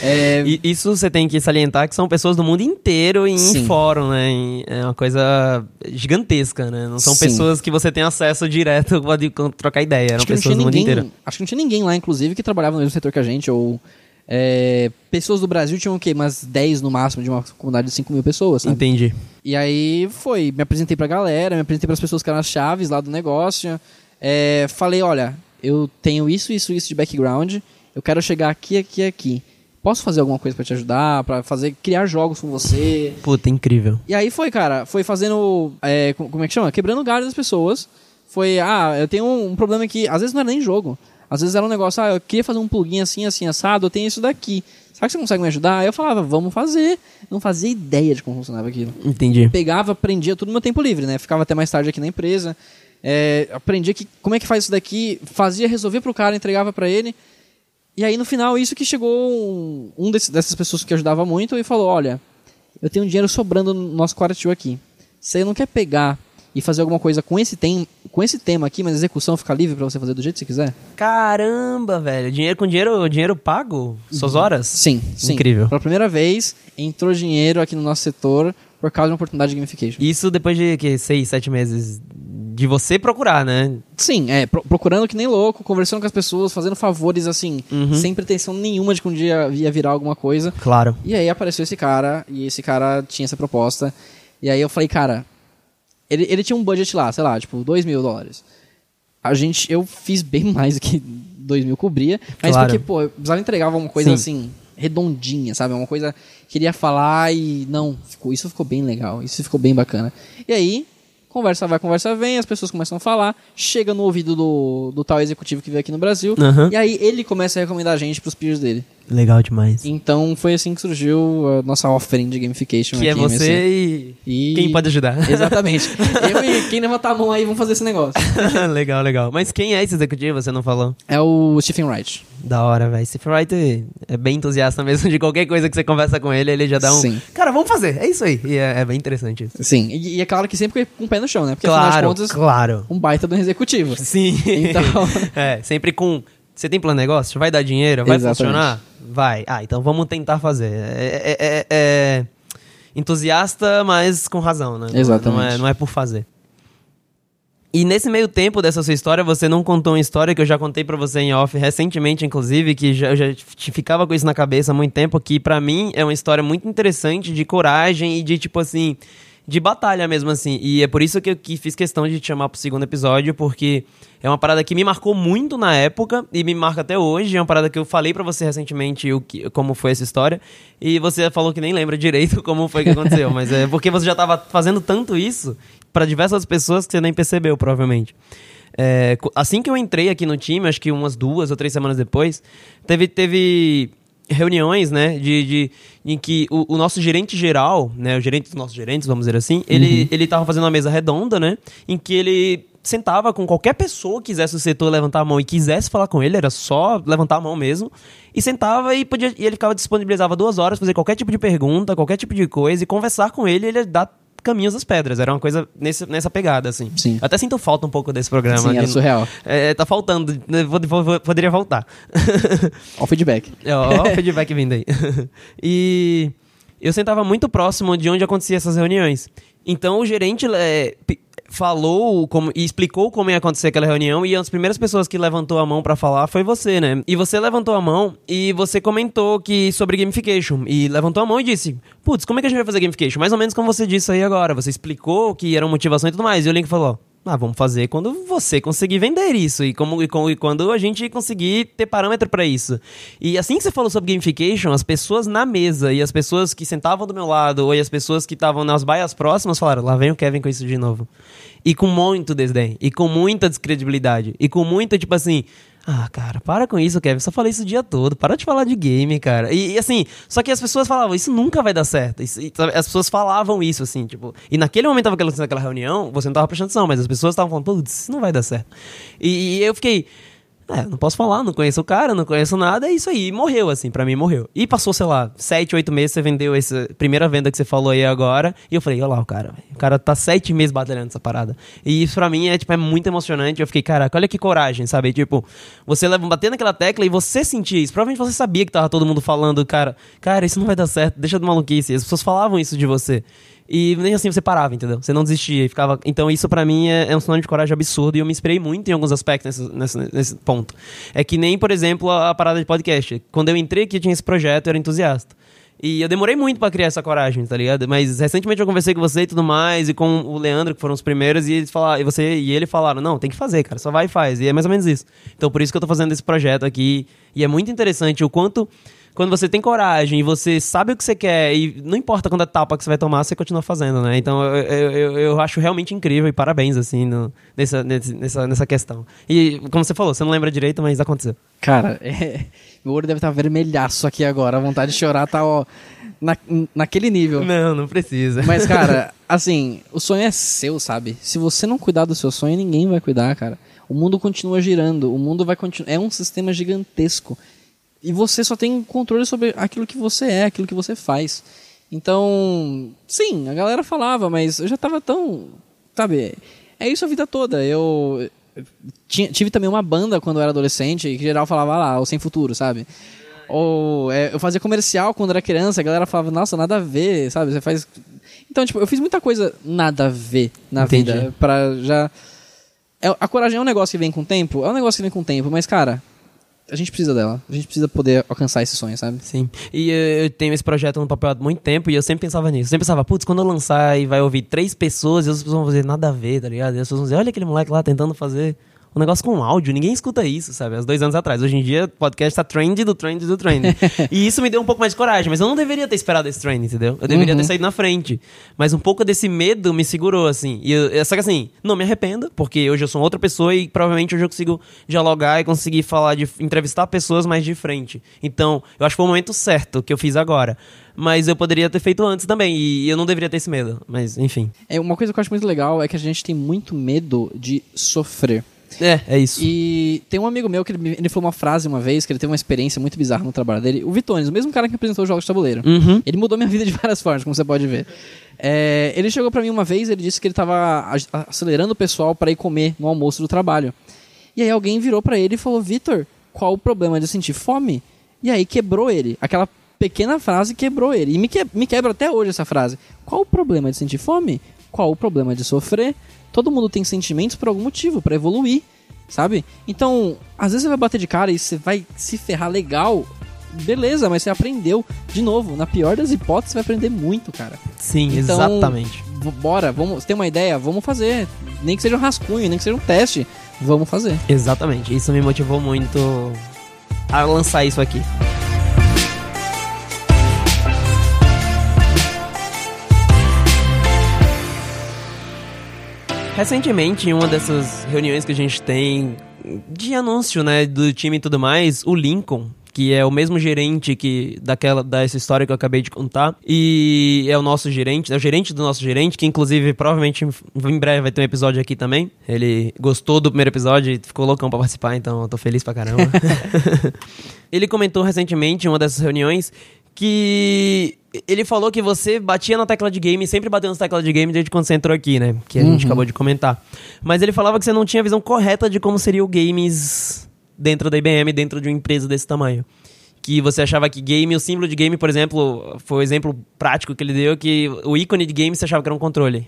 É, E isso você tem que salientar que são pessoas do mundo inteiro em Sim. fórum, né? Em- É uma coisa gigantesca, né? Não são Sim. pessoas que você tem acesso direto, con- trocar ideia. Eram pessoas do mundo inteiro. ninguém, acho que não tinha ninguém lá, inclusive, que trabalhava no mesmo setor que a gente. Ou é, pessoas do Brasil tinham o quê? Umas 10 no máximo de uma comunidade de 5 mil pessoas, sabe? Entendi. E aí foi, me apresentei pra galera, me apresentei pras pessoas que eram as chaves lá do negócio. É, falei, olha, eu tenho isso, isso, isso de background. Eu quero chegar aqui, aqui, aqui. Posso fazer alguma coisa pra te ajudar, Pra fazer criar jogos com você? Puta, incrível. E aí foi, cara, foi fazendo, é, co- como é que chama? Quebrando o galho das pessoas. Foi, ah, eu tenho um, um problema que às vezes não era nem jogo. Às vezes era um negócio, ah, eu queria fazer um plugin assim, assim, assado, eu tenho isso daqui. Será que você consegue me ajudar? Aí eu falava, vamos fazer. Não fazia ideia de como funcionava aquilo Entendi. pegava, aprendia tudo no meu tempo livre, né? Ficava até mais tarde aqui na empresa. É, aprendia que, como é que faz isso daqui, fazia, resolvia pro cara, entregava pra ele. E aí no final, isso que chegou um, um desse- dessas pessoas que ajudava muito e falou: Olha, eu tenho dinheiro sobrando no nosso quartil aqui. Você não quer pegar e fazer alguma coisa com esse, tem, com esse tema aqui, mas a execução fica livre pra você fazer do jeito que você quiser? Caramba, velho. Dinheiro com dinheiro, dinheiro pago? Suas horas? Sim, sim. Incrível. Pela primeira vez, entrou dinheiro aqui no nosso setor por causa de uma oportunidade de gamification. Isso depois de que, seis, sete meses de você procurar, né? Sim, é, pro- procurando que nem louco, conversando com as pessoas, fazendo favores assim, Uhum. sem pretensão nenhuma de que um dia ia virar alguma coisa. Claro. E aí apareceu esse cara, e esse cara tinha essa proposta. E aí eu falei, cara, ele, ele tinha um budget lá, sei lá, tipo, 2 mil dólares. A gente, eu fiz bem mais do que 2 mil cobria, mas Claro. porque, pô, eu precisava entregar uma coisa Sim. assim, redondinha, sabe? Uma coisa que ele ia falar e não, ficou, isso ficou bem legal, isso ficou bem bacana. E aí, conversa vai, conversa vem, as pessoas começam a falar, chega no ouvido do, do tal executivo que veio aqui no Brasil, Aham. e aí ele começa a recomendar a gente pros peers dele. Legal demais. Então foi assim que surgiu a nossa offering de gamification Que é aqui em você MC. e... E- quem pode ajudar. Exatamente. Eu e quem levantar a mão aí vamos fazer esse negócio. legal, legal. Mas quem é esse executivo? Você não falou? É o Stephen Wright. Da hora, velho. Stephen Wright é bem entusiasta mesmo de qualquer coisa que você conversa com ele, ele já dá um. Sim. Cara, vamos fazer. É isso aí. E é, é bem interessante isso. Sim. E, e é claro que sempre com o pé no chão, né? Porque afinal Claro, de contas, claro. um baita do executivo. Sim. Então- é, sempre com. Você tem plano de negócio? Vai dar dinheiro? Vai Exatamente. funcionar? Vai. Ah, então vamos tentar fazer. É, é- é- é entusiasta, mas com razão, né? Não- Não Exatamente. é, não é por fazer. E nesse meio tempo dessa sua história, você não contou uma história que eu já contei pra você em off recentemente, inclusive, que já, eu já ficava com isso na cabeça há muito tempo, que pra mim é uma história muito interessante de coragem e de, tipo assim, de batalha mesmo, assim. E é por isso que eu que fiz questão de te chamar pro segundo episódio, porque é uma parada que me marcou muito na época e me marca até hoje. É uma parada que eu falei pra você recentemente o que, como foi essa história. E você falou que nem lembra direito como foi que aconteceu. mas é porque você já tava fazendo tanto isso pra diversas pessoas que você nem percebeu, provavelmente. É, assim que eu entrei aqui no time, acho que umas duas ou três semanas depois, teve, teve reuniões, né, de, de em que o, o nosso gerente geral, né, o gerente dos nossos gerentes, vamos dizer assim, ele ele tava fazendo uma mesa redonda, né, em que ele sentava com qualquer pessoa que quisesse o setor levantar a mão e quisesse falar com ele, era só levantar a mão mesmo. E sentava e, podia, e ele ficava disponibilizava duas horas, fazer qualquer tipo de pergunta, qualquer tipo de coisa, e conversar com ele, ele ia dar caminhos das pedras. Era uma coisa nesse, nessa pegada, assim. Sim. Até sinto falta um pouco desse programa. Sim, era de- surreal. É, tá faltando. né, Poderia voltar. Ó o feedback. É, Ó, o feedback vindo aí. e eu sentava muito próximo de onde aconteciam essas reuniões. Então o gerente é, falou como, e explicou como ia acontecer aquela reunião e as primeiras pessoas que levantou a mão pra falar foi você, né? E você levantou a mão e você comentou que sobre gamification e levantou a mão e disse: "Putz, como é que a gente vai fazer gamification?" Mais ou menos como você disse aí agora. Você explicou que era motivação e tudo mais. E o Link falou: ah, vamos fazer quando você conseguir vender isso e, como, e, e quando a gente conseguir ter parâmetro pra isso. E assim que você falou sobre gamification, as pessoas na mesa e as pessoas que sentavam do meu lado ou as pessoas que estavam nas baias próximas falaram: lá vem o Kevin com isso de novo. E com muito desdém, e com muita descredibilidade, e com muita tipo assim. Ah, cara, para com isso, Kevin. Só falei isso o dia todo. Para de falar de game, cara. E, e, assim, só que as pessoas falavam, isso nunca vai dar certo. Isso- e, sabe, as pessoas falavam isso, assim, tipo. E naquele momento tava acontecendo aquela reunião, você não tava prestando atenção, mas as pessoas estavam falando, putz, isso não vai dar certo. E, e eu fiquei. É, não posso falar, não conheço o cara, não conheço nada, é isso aí. Morreu, assim, pra mim morreu. E passou, sei lá, sete, oito meses, você vendeu essa primeira venda que você falou aí agora. E eu falei, olha lá o cara. O cara tá sete meses batalhando essa parada. E isso pra mim é, tipo, é muito emocionante. Eu fiquei, caraca, olha que coragem, sabe? Tipo, você leva, bater naquela tecla e você sentir isso. Provavelmente você sabia que tava todo mundo falando, cara, cara, isso não vai dar certo, deixa de maluquice. As pessoas falavam isso de você. E nem assim você parava, entendeu? Você não desistia e ficava. Então, isso pra mim é, é um sinal de coragem absurdo e eu me inspirei muito em alguns aspectos nesse, nesse, nesse ponto. É que nem, por exemplo, a, a parada de podcast. Quando eu entrei aqui, tinha esse projeto, eu era entusiasta. E eu demorei muito pra criar essa coragem, tá ligado? Mas recentemente eu conversei com você e tudo mais, e com o Leandro, que foram os primeiros, e eles falaram, e você e ele falaram, não, tem que fazer, cara, só vai e faz. E é mais ou menos isso. Então por isso que eu tô fazendo esse projeto aqui. E é muito interessante o quanto. Quando você tem coragem e você sabe o que você quer, e não importa quanta etapa que você vai tomar, você continua fazendo, né? Então eu, eu, eu- acho realmente incrível e parabéns, assim, no- nessa, nessa, nessa questão. E como você falou, você não lembra direito, mas aconteceu. Cara, é- meu olho deve estar vermelhaço aqui agora. A vontade de chorar tá, ó, na, naquele nível. Não, não precisa. Mas, cara, assim, o sonho é seu, sabe? Se você não cuidar do seu sonho, ninguém vai cuidar, cara. O mundo continua girando, o mundo vai continuar. É um sistema gigantesco. E você só tem controle sobre aquilo que você é, aquilo que você faz. Então, sim, a galera falava, mas eu já tava tão. Sabe? É isso a vida toda. Eu. tinha- tive também uma banda quando eu era adolescente, que geral falava "Ah lá, o sem futuro, sabe? Ou é, eu fazia comercial quando era criança, a galera falava, nossa, nada a ver, sabe? Você faz. Então, tipo, eu fiz muita coisa nada a ver na Entendi. vida. Pra já. É, a coragem é um negócio que vem com o tempo? É um negócio que vem com o tempo, mas, cara, a gente precisa dela. A gente precisa poder alcançar esse sonho, sabe? Sim. E eh, eu tenho esse projeto no papel há muito tempo e eu sempre pensava nisso. Eu sempre pensava, putz, quando eu lançar e vai ouvir três pessoas, e as pessoas vão fazer nada a ver, tá ligado? E as pessoas vão dizer, olha aquele moleque lá tentando fazer um negócio com áudio. Ninguém escuta isso, sabe? Há dois anos atrás. Hoje em dia, o podcast tá trend do trend do trend. e isso me deu um pouco mais de coragem, mas eu não deveria ter esperado esse trend, entendeu? Eu deveria ter saído na frente. Mas um pouco desse medo me segurou, assim. E eu, eu- só que assim, não me arrependo, porque hoje eu sou outra pessoa e provavelmente hoje eu consigo dialogar e conseguir falar de entrevistar pessoas mais de frente. Então, eu acho que foi o momento certo que eu fiz agora. Mas eu poderia ter feito antes também, e eu não deveria ter esse medo. Mas, enfim. É, uma coisa que eu acho muito legal é que a gente tem muito medo de sofrer. É, é isso. E tem um amigo meu que ele, me- ele falou uma frase uma vez, que ele teve uma experiência muito bizarra no trabalho dele. O Vitones, o mesmo cara que apresentou os jogos de tabuleiro. Uhum. Ele mudou minha vida de várias formas, como você pode ver. É, ele chegou pra mim uma vez, ele disse que ele tava acelerando o pessoal pra ir comer no almoço do trabalho. E aí alguém virou pra ele e falou: Vitor, qual o problema de sentir fome? E aí quebrou ele. Aquela pequena frase quebrou ele. E me, que- me quebra até hoje essa frase. Qual o problema de sentir fome? Qual o problema de sofrer? Todo mundo tem sentimentos por algum motivo, pra evoluir, sabe? Então, às vezes você vai bater de cara e você vai se ferrar legal. Beleza, mas você aprendeu de novo. Na pior das hipóteses, você vai aprender muito, cara. Sim, Então, exatamente. Bora, vamos, você tem uma ideia? Vamos fazer. Nem que seja um rascunho, nem que seja um teste. Vamos fazer. Exatamente. Isso me motivou muito a lançar isso aqui. Recentemente, em uma dessas reuniões que a gente tem de anúncio, né, do time e tudo mais, o Lincoln, que é o mesmo gerente que daquela dessa história que eu acabei de contar. E é o nosso gerente, é o gerente do nosso gerente, que inclusive provavelmente em breve vai ter um episódio aqui também. Ele gostou do primeiro episódio e ficou loucão pra participar, então eu tô feliz pra caramba. ele comentou recentemente em uma dessas reuniões que ele falou que você batia na tecla de game, sempre bateu na tecla de game desde quando você entrou aqui, né? Que a uhum. gente acabou de comentar. Mas ele falava que você não tinha visão correta de como seria o games dentro da IBM, dentro de uma empresa desse tamanho. Que você achava que game, o símbolo de game, por exemplo, foi o um exemplo prático que ele deu, que o ícone de game você achava que era um controle.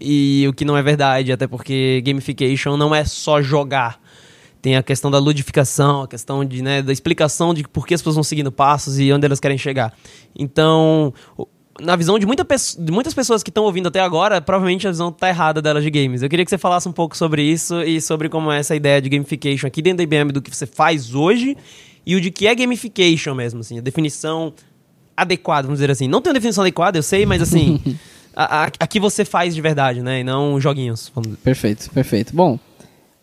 E o que não é verdade, até porque gamification não é só jogar. Tem a questão da ludificação, a questão de, né, da explicação de por que as pessoas vão seguindo passos e onde elas querem chegar. Então, na visão de, muita de muitas pessoas que estão ouvindo até agora, provavelmente a visão está errada delas de games. Eu queria que você falasse um pouco sobre isso e sobre como é essa ideia de gamification aqui dentro da IBM, do que você faz hoje e o de que é gamification mesmo, assim, a definição adequada, vamos dizer assim. Não tem uma definição adequada, eu sei, mas assim, a, a, a, que você faz de verdade, né, e não joguinhos. Perfeito, perfeito. Bom,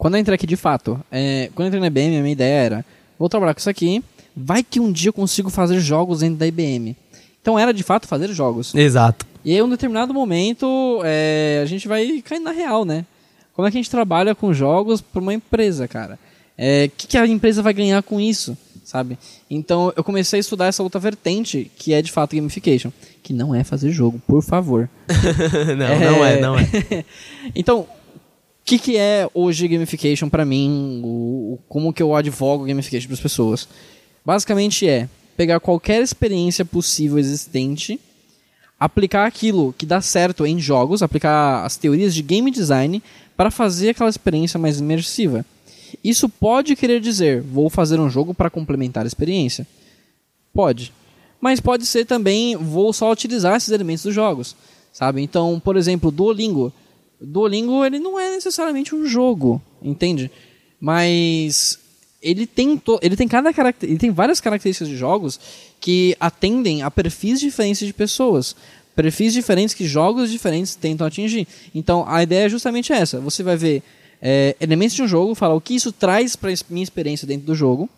quando eu entrei aqui de fato, é, quando eu entrei na IBM, a minha ideia era, vou trabalhar com isso aqui, vai que um dia eu consigo fazer jogos dentro da IBM. Então era de fato fazer jogos. Exato. E aí, em um determinado momento, é, a gente vai cair na real, né? Como é que a gente trabalha com jogos para uma empresa, cara? O é, que, que a empresa vai ganhar com isso, sabe? Então eu comecei a estudar essa outra vertente, que é de fato gamification. Que não é fazer jogo, por favor. não, é... não é, não é. então, que, que é hoje gamification para mim? O, como que eu advogo gamification para as pessoas? Basicamente é pegar qualquer experiência possível existente, aplicar aquilo que dá certo em jogos, aplicar as teorias de game design para fazer aquela experiência mais imersiva. Isso pode querer dizer, vou fazer um jogo para complementar a experiência. Pode. Mas pode ser também, vou só utilizar esses elementos dos jogos. Sabe? Então, por exemplo, Duolingo. Duolingo ele não é necessariamente um jogo, entende? Mas ele tem, to, ele tem cada ele tem várias características de jogos que atendem a perfis diferentes de pessoas. Perfis diferentes que jogos diferentes tentam atingir. Então a ideia é justamente essa. Você vai ver é, elementos de um jogo, falar o que isso traz para minha experiência dentro do jogo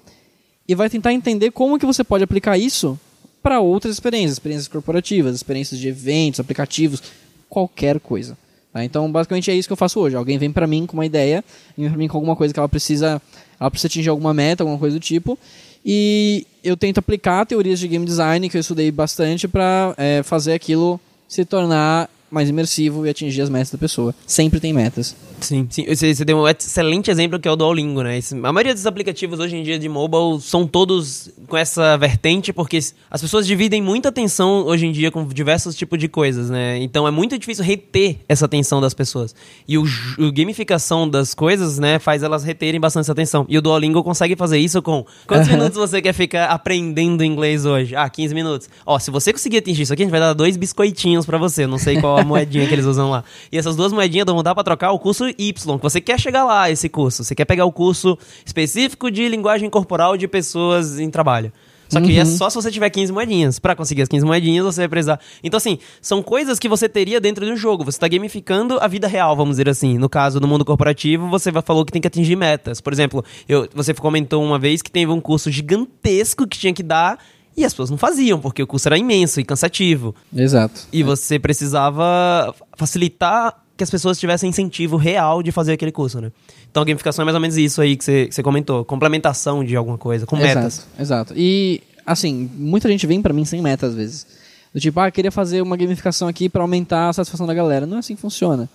e vai tentar entender como que você pode aplicar isso para outras experiências, experiências corporativas, experiências de eventos, aplicativos, qualquer coisa. Tá? Então, basicamente é isso que eu faço hoje. Alguém vem para mim com uma ideia, vem para mim com alguma coisa que ela precisa, ela precisa atingir alguma meta, alguma coisa do tipo, e eu tento aplicar teorias de game design que eu estudei bastante para é, fazer aquilo se tornar mais imersivo e atingir as metas da pessoa. Sempre tem metas. Sim, sim. Você, você deu um excelente exemplo que é o Duolingo, né? A maioria dos aplicativos hoje em dia de mobile são todos com essa vertente, porque as pessoas dividem muita atenção hoje em dia com diversos tipos de coisas, né? Então é muito difícil reter essa atenção das pessoas. E o, o gamificação das coisas, né, faz elas reterem bastante essa atenção. E o Duolingo consegue fazer isso com quantos minutos você quer ficar aprendendo inglês hoje? Ah, 15 minutos. Ó, se você conseguir atingir isso aqui, a gente vai dar dois biscoitinhos para você. Não sei qual a moedinha que eles usam lá. E essas duas moedinhas vão dar para trocar o curso Y, que você quer chegar lá, esse curso. Você quer pegar o curso específico de linguagem corporal de pessoas em trabalho. Só que é uhum. é só se você tiver 15 moedinhas. Para conseguir as 15 moedinhas, você vai precisar. Então, assim, são coisas que você teria dentro de um jogo. Você está gamificando a vida real, vamos dizer assim. No caso do mundo corporativo, você falou que tem que atingir metas. Por exemplo, eu, você comentou uma vez que teve um curso gigantesco que tinha que dar e as pessoas não faziam, porque o curso era imenso e cansativo. Exato. E é. você precisava facilitar que as pessoas tivessem incentivo real de fazer aquele curso, né? Então a gamificação é mais ou menos isso aí que você, que você comentou. Complementação de alguma coisa, com exato, metas. Exato. E, assim, muita gente vem para mim sem meta às vezes. Do tipo, ah, queria fazer uma gamificação aqui para aumentar a satisfação da galera. Não é assim que funciona.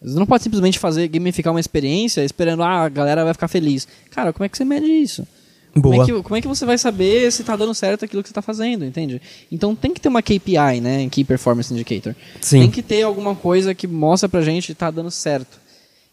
Você não pode simplesmente fazer gamificar uma experiência esperando, ah, a galera vai ficar feliz. Cara, como é que você mede isso? Como é, que, como é que você vai saber se está dando certo aquilo que você está fazendo, entende? Então tem que ter uma KPI, né? Key Performance Indicator. Sim. Tem que ter alguma coisa que mostra pra gente que está dando certo.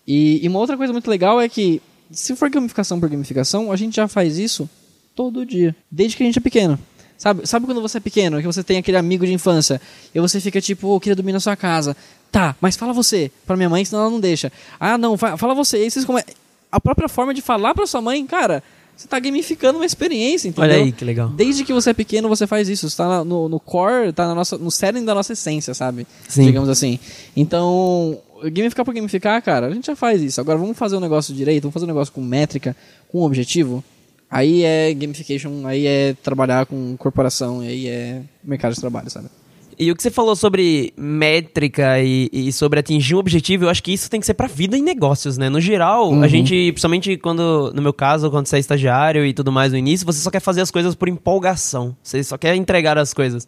E, e, uma outra coisa muito legal é que, se for gamificação por gamificação, a gente já faz isso todo dia. Desde que a gente é pequeno. Sabe, sabe quando você é pequeno, que você tem aquele amigo de infância, e você fica tipo, oh, eu queria dormir na sua casa. Tá, mas fala você, pra minha mãe, senão ela não deixa. Ah, não, fala você. E vocês come... A própria forma de falar pra sua mãe, cara, você está gamificando uma experiência, entendeu? Olha aí, que legal. Desde que você é pequeno, você faz isso. Está no, no core, está na nossa, no cerne da nossa essência, sabe? Sim. Digamos assim. Então, gamificar por gamificar, cara, a gente já faz isso. Agora, vamos fazer um negócio direito, vamos fazer um negócio com métrica, com objetivo. aí é gamification, aí é trabalhar com corporação, aí é mercado de trabalho, sabe? E o que você falou sobre métrica e, e, sobre atingir um objetivo, eu acho que isso tem que ser pra vida em negócios, né? No geral, Uhum. a gente, principalmente quando, no meu caso, quando você é estagiário e tudo mais no início, você só quer fazer as coisas por empolgação. Você só quer entregar as coisas.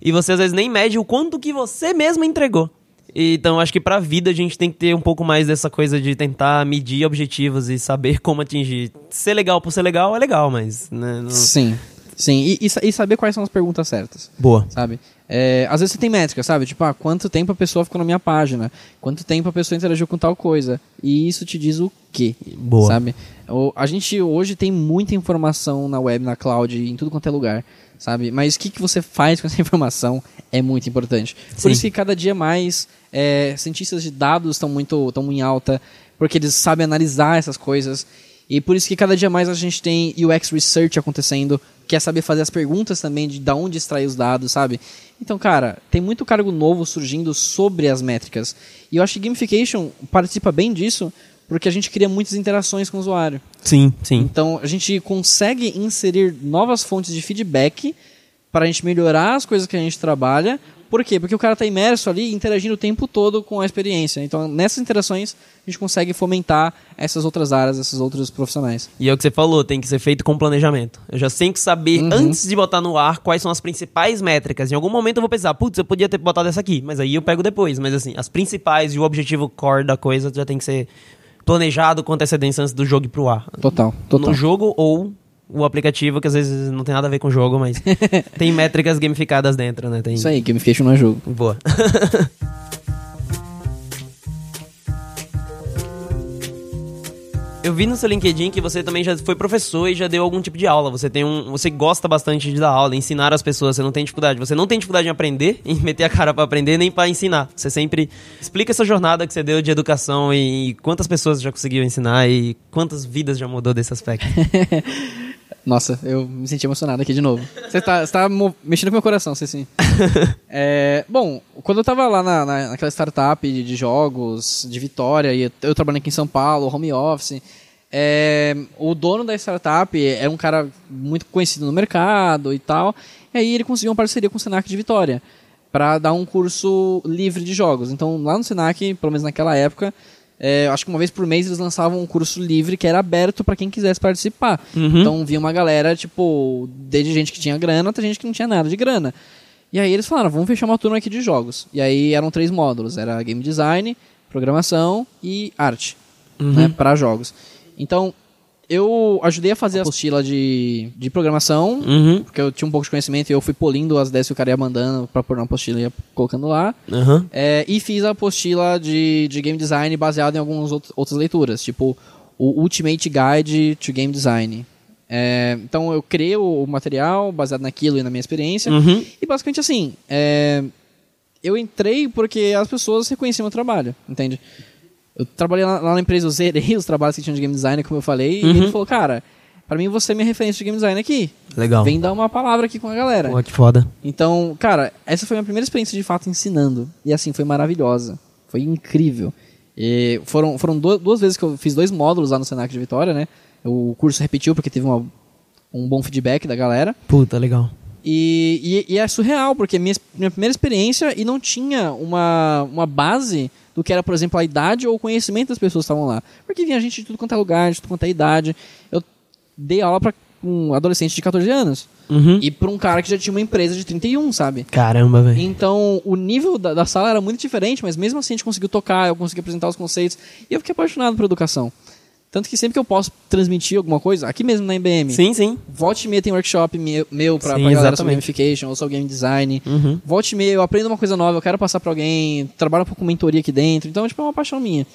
E você às vezes nem mede o quanto que você mesmo entregou. E, Então, acho que pra vida a gente tem que ter um pouco mais dessa coisa de tentar medir objetivos e saber como atingir. Ser legal por ser legal é legal, mas. Né, não- Sim. Sim, e, e e saber quais são as perguntas certas. Boa. sabe? É, às vezes você tem métrica, sabe? Tipo, ah, quanto tempo a pessoa ficou na minha página? Quanto tempo a pessoa interagiu com tal coisa? E isso te diz o quê? Boa. Sabe? O- a gente hoje tem muita informação na web, na cloud, em tudo quanto é lugar, sabe? Mas o que, que você faz com essa informação é muito importante. Por Sim. isso que cada dia mais é, cientistas de dados estão muito, estão muito em alta, porque eles sabem analisar essas coisas. E por isso que cada dia mais a gente tem UX Research acontecendo, que é saber fazer as perguntas também de da onde extrair os dados, sabe? Então, cara, tem muito cargo novo surgindo sobre as métricas. E eu acho que gamification participa bem disso, porque a gente cria muitas interações com o usuário. Sim, sim. Então, a gente consegue inserir novas fontes de feedback para a gente melhorar as coisas que a gente trabalha. Por quê? Porque o cara está imerso ali, interagindo o tempo todo com a experiência. Então, nessas interações, a gente consegue fomentar essas outras áreas, esses outros profissionais. E é o que você falou, tem que ser feito com planejamento. Eu já tenho que saber, Uhum. antes de botar no ar, quais são as principais métricas. Em algum momento eu vou pensar, putz, eu podia ter botado essa aqui, mas aí eu pego depois. Mas assim, as principais e o objetivo core da coisa já tem que ser planejado com antecedência antes do jogo ir pro ar. Total, total. No jogo ou o aplicativo, que às vezes não tem nada a ver com o jogo, mas tem métricas gamificadas dentro, né? Tem... Isso aí, gamification não é jogo. Boa. Eu vi no seu LinkedIn que você também já foi professor e já deu algum tipo de aula. Você tem um, você gosta bastante de dar aula, ensinar as pessoas. Você não tem dificuldade. Você não tem dificuldade em aprender, em meter a cara pra aprender, nem pra ensinar. Você sempre explica essa jornada que você deu de educação e, quantas pessoas já conseguiu ensinar e quantas vidas já mudou desse aspecto. Nossa, eu me senti emocionado aqui de novo. Você tá, você tá mexendo com meu coração, você sim. É, bom, quando eu tava lá na, na- naquela startup de, de jogos, de Vitória, e eu, eu trabalhando aqui em São Paulo, home office, é, o dono da startup é um cara muito conhecido no mercado e tal, e aí ele conseguiu uma parceria com o Senac de Vitória para dar um curso livre de jogos. Então, lá no Senac, pelo menos naquela época, é, acho que uma vez por mês eles lançavam um curso livre que era aberto para quem quisesse participar. Uhum. Então via uma galera, tipo, desde gente que tinha grana até gente que não tinha nada de grana. E aí eles falaram, vamos fechar uma turma aqui de jogos. E aí eram três módulos, era game design, programação e arte, né, para jogos. Então, eu ajudei a fazer a apostila de, de programação, Uhum. porque eu tinha um pouco de conhecimento e eu fui polindo as ideias que o cara ia mandando pra pôr na apostila e ia colocando lá. Aham. É, e fiz a apostila de, de game design baseada em algumas out- outras leituras, tipo o Ultimate Guide to Game Design. É, então eu criei o, o material baseado naquilo e na minha experiência. Uhum. E basicamente assim, é, eu entrei porque as pessoas reconheciam meu trabalho, entende? Eu trabalhei lá, lá na empresa, eu zerei os trabalhos que tinham de game design, como eu falei, Uhum. e ele falou, cara, pra mim você é minha referência de game design aqui. Legal. Vem dar uma palavra aqui com a galera. Pô, que foda. Então, cara, essa foi a minha primeira experiência de fato ensinando. E assim, foi maravilhosa. Foi incrível. E foram foram du- duas vezes que eu fiz dois módulos lá no Senac de Vitória, né? O curso repetiu porque teve uma- um bom feedback da galera. Puta, legal. E, e- e é surreal, porque minha, minha primeira experiência e não tinha uma, uma base do que era, por exemplo, a idade ou o conhecimento das pessoas que estavam lá. Porque vinha gente de tudo quanto é lugar, de tudo quanto é idade. Eu dei aula para um adolescente de 14 anos. Uhum. E para um cara que já tinha uma empresa de 31, sabe? Caramba, velho. Então, o nível da, da sala era muito diferente, mas mesmo assim a gente conseguiu tocar, eu consegui apresentar os conceitos, e eu fiquei apaixonado por educação. Tanto que sempre que eu posso transmitir alguma coisa, aqui mesmo na IBM, Sim, sim. volte e meia tem workshop meu, meu pra, Sim, pra galera sobre gamification ou sobre game design. Uhum. Volte e meia, eu aprendo uma coisa nova, eu quero passar pra alguém, trabalho um pouco com mentoria aqui dentro, então tipo, é uma paixão minha.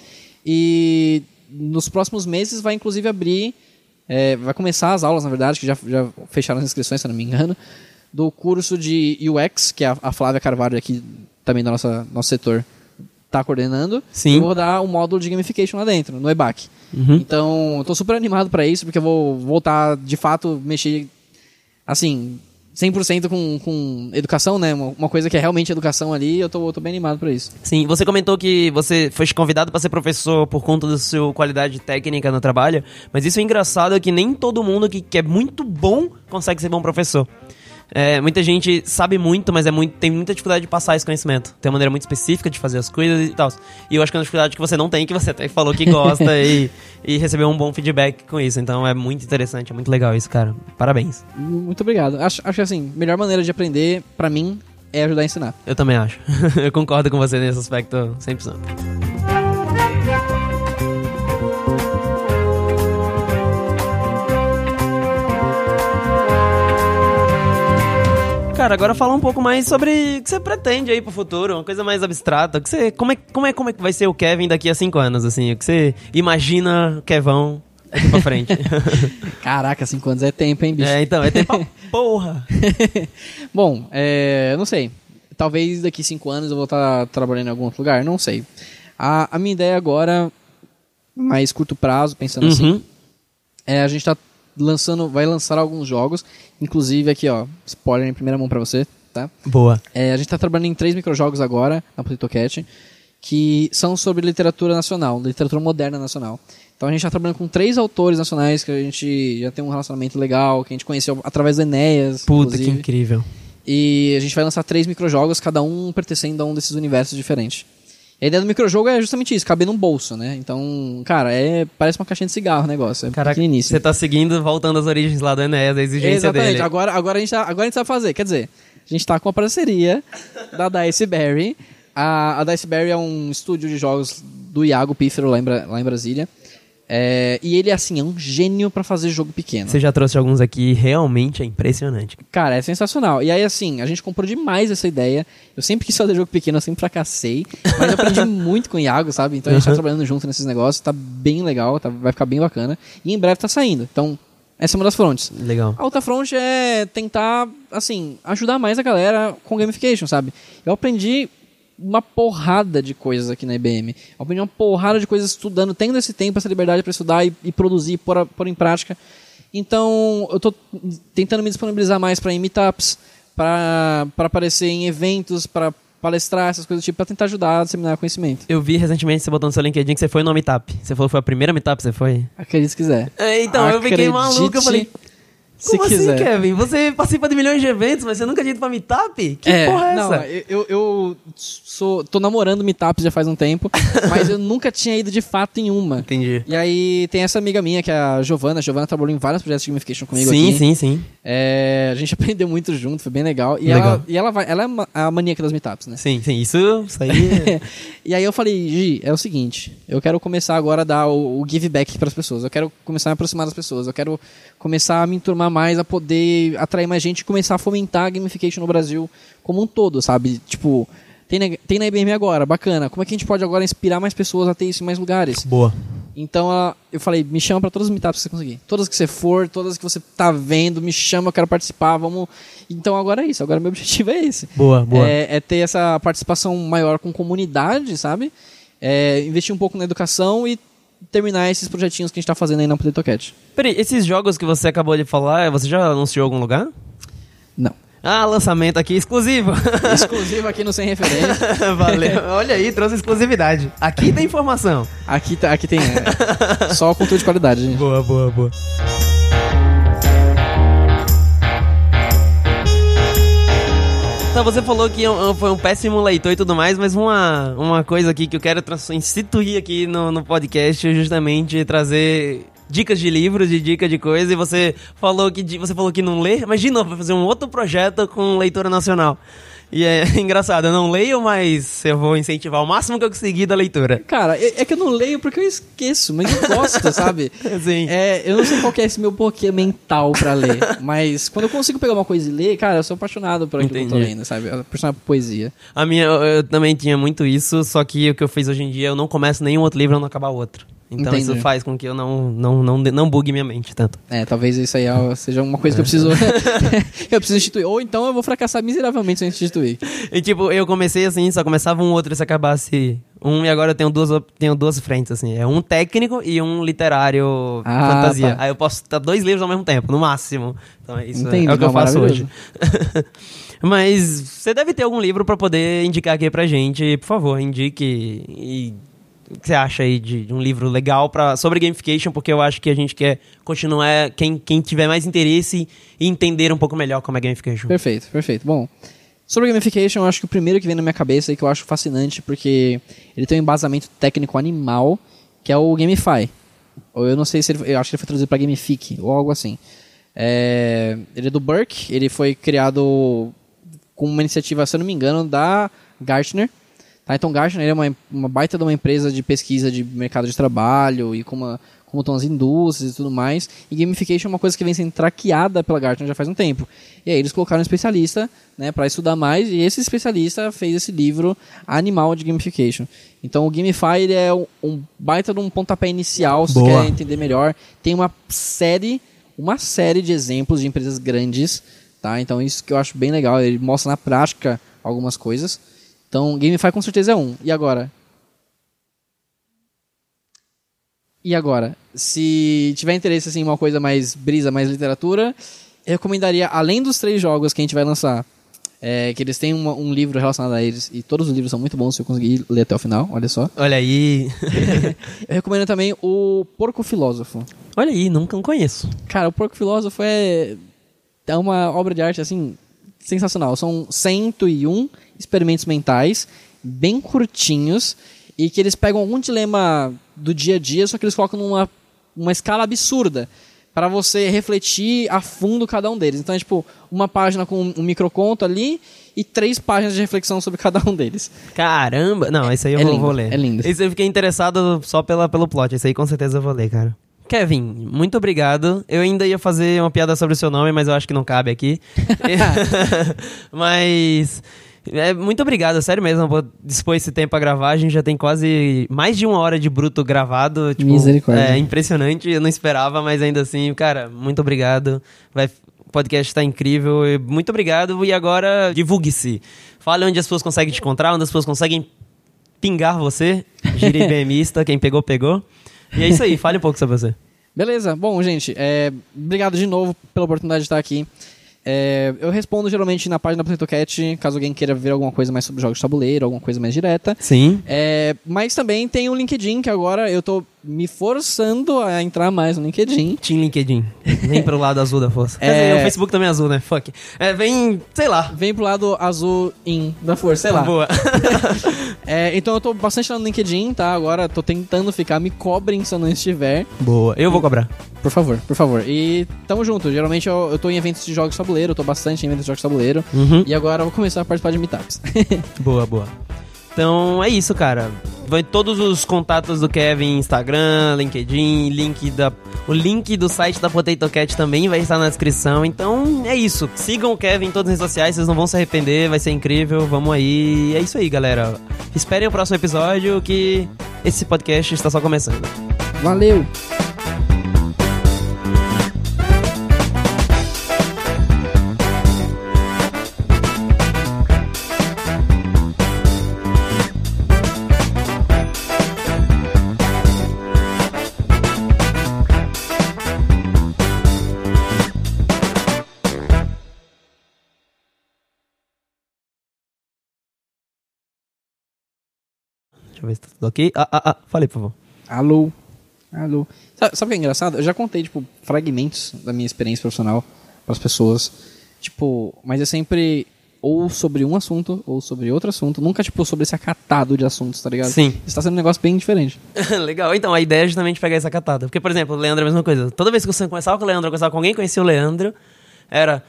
E nos próximos meses vai inclusive abrir, é, vai começar as aulas, na verdade, que já, já fecharam as inscrições, se eu não me engano, do curso de UX, que a, a Flávia Carvalho aqui, também do nossa, nosso setor, tá coordenando. Sim. Eu vou dar um módulo de gamification lá dentro, no EBAC. Uhum. Então, eu tô super animado pra isso, porque eu vou voltar, de fato, mexer, assim, 100% com, com educação, né? Uma, uma coisa que é realmente educação ali, eu tô, eu tô bem animado pra isso. Sim, você comentou que você foi convidado para ser professor por conta da sua qualidade técnica no trabalho, mas isso é engraçado que nem todo mundo que, que é muito bom consegue ser bom professor. É, muita gente sabe muito, mas é muito, tem muita dificuldade de passar esse conhecimento. Tem uma maneira muito específica de fazer as coisas e tal. E eu acho que é uma dificuldade que você não tem, que você até falou que gosta e, e recebeu um bom feedback com isso. Então é muito interessante, é muito legal isso, cara. Parabéns. Muito obrigado. Acho, acho assim, melhor maneira de aprender, pra mim, é ajudar a ensinar. Eu também acho. eu concordo com você nesse aspecto 100%. Cara, agora fala um pouco mais sobre o que você pretende aí pro futuro, uma coisa mais abstrata. Que você, como, é, como, é, como é que vai ser o Kevin daqui a cinco anos, assim? O que você imagina o Kevão daqui pra frente? Caraca, cinco anos é tempo, hein, bicho? é, então, é tempo porra. Bom, é, não sei. Talvez daqui cinco anos eu vou estar trabalhando em algum outro lugar, não sei. A, a minha ideia agora, mais curto prazo, pensando assim, Uhum. é a gente tá lançando, vai lançar alguns jogos, inclusive aqui, ó, spoiler em primeira mão pra você, tá? Boa. É, a gente tá trabalhando em três microjogos agora, na Potato Cat, que são sobre literatura nacional, literatura moderna nacional. Então a gente tá trabalhando com três autores nacionais que a gente já tem um relacionamento legal, que a gente conheceu através do Enéas, Puta, que inclusive. incrível. E a gente vai lançar três microjogos, cada um pertencendo a um desses universos diferentes. A ideia do microjogo é justamente isso, caber num bolso, né? Então, cara, é parece uma caixinha de cigarro o negócio, é Caraca, você tá seguindo, voltando às origens lá do Enéas, a exigência Exatamente, dele. agora, agora, a gente tá, agora a gente sabe fazer, quer dizer, a gente tá com a parceria da Dice Berry. A, a Dice Berry é um estúdio de jogos do Iago Pífero lá em, lá em Brasília. É, e ele, assim, é um gênio pra fazer jogo pequeno. Você já trouxe alguns aqui, realmente é impressionante. Cara, é sensacional. E aí, assim, a gente comprou demais essa ideia. Eu sempre quis fazer jogo pequeno, eu sempre fracassei. Mas eu aprendi muito com o Iago, sabe? Então a gente tá trabalhando junto nesses negócios. Tá bem legal, tá- vai ficar bem bacana. E em breve tá saindo. Então, essa é uma das frontes. Legal. A outra fronte é tentar, assim, ajudar mais a galera com gamification, sabe? Eu aprendi uma porrada de coisas aqui na IBM. Aprendi uma porrada de coisas estudando, tendo esse tempo, essa liberdade para estudar e, e produzir, pôr, a- pôr em prática. Então, eu tô tentando me disponibilizar mais para meetups, para aparecer em eventos, para palestrar, essas coisas do tipo, para tentar ajudar a disseminar conhecimento. Eu vi recentemente você botando no seu LinkedIn que você foi no Meetup. Você falou que foi a primeira Meetup que você foi? Acredite se quiser. É, então, eu fiquei Acredite maluco, eu falei... Se Como quiser. assim, Kevin? Você participa de milhões de eventos, mas você nunca tinha ido pra Meetup? Que é, porra é não, essa? eu, eu, eu sou, tô namorando meetups já faz um tempo, mas eu nunca tinha ido de fato em uma. Entendi. E aí tem essa amiga minha, que é a Giovana. A Giovana trabalhou em vários projetos de gamification comigo Sim, aqui. sim, sim. É, a gente aprendeu muito junto, foi bem legal. E, Legal. Ela, e ela, vai, ela é a maníaca das meetups, né? Sim, sim. Isso, isso aí... e aí eu falei, Gi, é o seguinte, eu quero começar agora a dar o, o give back para as pessoas. Eu quero começar a me aproximar das pessoas. Eu quero começar a me enturmar mais, a poder atrair mais gente e começar a fomentar a gamification no Brasil como um todo, sabe? Tipo, tem na, tem na IBM agora, bacana. Como é que a gente pode agora inspirar mais pessoas a ter isso em mais lugares? Boa. Então eu falei, me chama para todas as meetups que você conseguir. Todas que você for, todas que você tá vendo, me chama, eu quero participar, vamos. Então agora é isso, agora meu objetivo é esse. Boa, boa. É, é ter essa participação maior com comunidade, sabe? É, investir um pouco na educação e terminar esses projetinhos que a gente tá fazendo aí na Potato Cat. Peraí, esses jogos que você acabou de falar, você já anunciou em algum lugar? Não. Ah, lançamento aqui exclusivo. Exclusivo aqui no Sem Referência. Valeu. Olha aí, trouxe exclusividade. Aqui tem informação. Aqui, tá- aqui tem é, só conteúdo de qualidade, gente. Boa, boa, boa. Então, você falou que eu- foi um péssimo leitor e tudo mais, mas uma, uma coisa aqui que eu quero instituir aqui no, no podcast é justamente trazer dicas de livros, de dicas de coisa, e você falou que você falou que não lê, mas de novo, vai fazer um outro projeto com leitura nacional. E é engraçado, eu não leio, mas eu vou incentivar o máximo que eu conseguir da leitura. Cara, é, é que eu não leio porque eu esqueço, mas eu gosto, sabe? Sim. É, eu não sei qual é esse meu bloqueio mental pra ler, mas quando eu consigo pegar uma coisa e ler, cara, eu sou apaixonado por aquilo que eu tô Entendi. lendo, sabe? Eu sou apaixonado por poesia. A minha, eu, eu também tinha muito isso, só que o que eu fiz hoje em dia, eu não começo nenhum outro livro e não acabar outro. Então Entendi. isso faz com que eu não, não, não, não bugue minha mente tanto. É, talvez isso aí é- seja uma coisa que eu preciso eu preciso instituir. Ou então eu vou fracassar miseravelmente sem instituir. E tipo, eu comecei assim, só começava um outro e se acabasse Um e agora eu tenho duas, tenho duas frentes, assim. É um técnico e um literário Ah, fantasia. tá. Aí eu posso estar dois livros ao mesmo tempo, no máximo. Então é isso. Entendi, é o que eu faço hoje. Mas você deve ter algum livro pra poder indicar aqui pra gente. Por favor, indique. E o que você acha aí de, de um livro legal pra, sobre gamification? Porque eu acho que a gente quer continuar. Quem, quem tiver mais interesse e entender um pouco melhor como é gamification. Perfeito, perfeito. Bom, sobre gamification, eu acho que o primeiro que vem na minha cabeça e que eu acho fascinante, porque ele tem um embasamento técnico animal, que é o Gamify. Ou eu não sei se ele, eu acho que ele foi traduzido para Gamific, ou algo assim. É, ele é do Burke, ele foi criado com uma iniciativa, se eu não me engano, da Gartner. Tá? Então, Gartner é uma, uma baita de uma empresa de pesquisa de mercado de trabalho e como, como estão as indústrias e tudo mais. E gamification é uma coisa que vem sendo traqueada pela Gartner já faz um tempo. E aí eles colocaram um especialista né, para estudar mais e esse especialista fez esse livro Animal de Gamification. Então, o Gamify ele é um, um baita de um pontapé inicial, se você Boa. quer entender melhor. Tem uma série, uma série de exemplos de empresas grandes, tá? Então isso que eu acho bem legal, ele mostra na prática algumas coisas. Então, Gamify com certeza é um. E agora? E agora? Se tiver interesse assim, em uma coisa mais brisa, mais literatura, eu recomendaria, além dos três jogos que a gente vai lançar, é, que eles têm uma- um livro relacionado a eles, e todos os livros são muito bons se eu conseguir ler até o final, olha só. Olha aí. Eu recomendo também o Porco Filósofo. Olha aí, nunca não conheço. Cara, o Porco Filósofo é, é uma obra de arte, assim, sensacional. São 101 experimentos mentais, bem curtinhos, e que eles pegam algum dilema do dia a dia, só que eles colocam numa uma escala absurda para você refletir a fundo cada um deles. Então é tipo uma página com um microconto ali e três páginas de reflexão sobre cada um deles. Caramba! Não, esse aí eu É vou, lindo, vou ler. é lindo. Esse eu fiquei interessado só pela, pelo plot. Esse aí com certeza eu vou ler, cara. Kevin, muito obrigado. Eu ainda ia fazer uma piada sobre o seu nome, mas eu acho que não cabe aqui. mas. É, muito obrigado, sério mesmo, por dispor esse tempo a gravar. A gente já tem quase mais de uma hora de bruto gravado. Tipo, Misericórdia. É impressionante, eu não esperava, mas ainda assim, cara, muito obrigado. Vai, o podcast tá incrível. e Muito obrigado. E agora, divulgue-se. Fale onde as pessoas conseguem te encontrar, onde as pessoas conseguem pingar você. Gira IBMista, quem pegou, pegou. E é isso aí, fale um pouco sobre você. Beleza, bom, gente, é, obrigado de novo pela oportunidade de estar aqui. É, eu respondo geralmente na página do PotatoCat, caso alguém queira ver alguma coisa mais sobre jogos de tabuleiro, alguma coisa mais direta. Sim. É, mas também tem o LinkedIn, que agora eu tô me forçando a entrar mais no LinkedIn. Team LinkedIn. Vem pro lado azul da força. Quer É. dizer, o Facebook também é azul, né? Fuck. É, vem, sei lá. Vem pro lado azul in da força, sei lá. Boa. É, então eu tô bastante lá no LinkedIn, tá? Agora tô tentando ficar, me cobrem se eu não estiver. Boa. Eu vou cobrar. Por favor, por favor. E tamo junto. Geralmente eu, eu tô em eventos de jogos tabuleiro, eu tô bastante em eventos de jogos tabuleiro. Uhum. E agora eu vou começar a participar de meetups. Boa, boa. Então é isso, cara. Vai todos os contatos do Kevin, Instagram, LinkedIn, link da, o link do site da Potato Cat também vai estar na descrição. Então é isso. Sigam o Kevin em todas as redes sociais, vocês não vão se arrepender, vai ser incrível. Vamos aí. É isso aí, galera. Esperem o próximo episódio que esse podcast está só começando. Valeu! Deixa eu ver se tá tudo ok. Ah, ah, ah. Falei, por favor. Alô? Alô? Sabe, sabe o que é engraçado? Eu já contei, tipo, fragmentos da minha experiência profissional pras pessoas. Tipo, mas é sempre ou sobre um assunto ou sobre outro assunto. Nunca, tipo, sobre esse acatado de assuntos, tá ligado? Sim. Isso tá sendo um negócio bem diferente. Legal. Então, a ideia é justamente pegar essa catada. Porque, por exemplo, o Leandro é a mesma coisa. Toda vez que você conversava com o Leandro, ou conversava com alguém que conhecia o Leandro, era.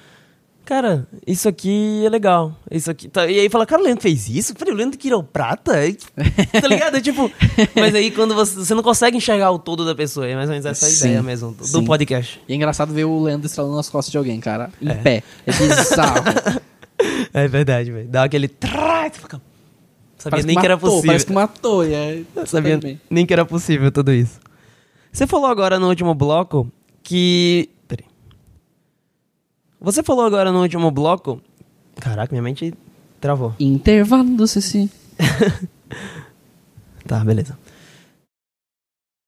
Cara, isso aqui é legal. Isso aqui. tá- E aí fala, cara, o Leandro fez isso? Falei, o Leandro prata? Tá ligado? tipo. Mas aí quando você, você não consegue enxergar o todo da pessoa. É mais ou menos essa Sim, ideia mesmo do, podcast. E é engraçado ver o Leandro estralando nas costas de alguém, cara. Em É. pé. É bizarro. É verdade, velho. Dá aquele. trá, você fica, Sabia Parece nem que era matou, possível. Parece que matou. É... Sabia faz bem. nem que era possível tudo isso. Você falou agora no último bloco que. Peraí. Você falou agora no último bloco. Caraca, minha mente travou. Intervalo do Ceci. Tá, beleza.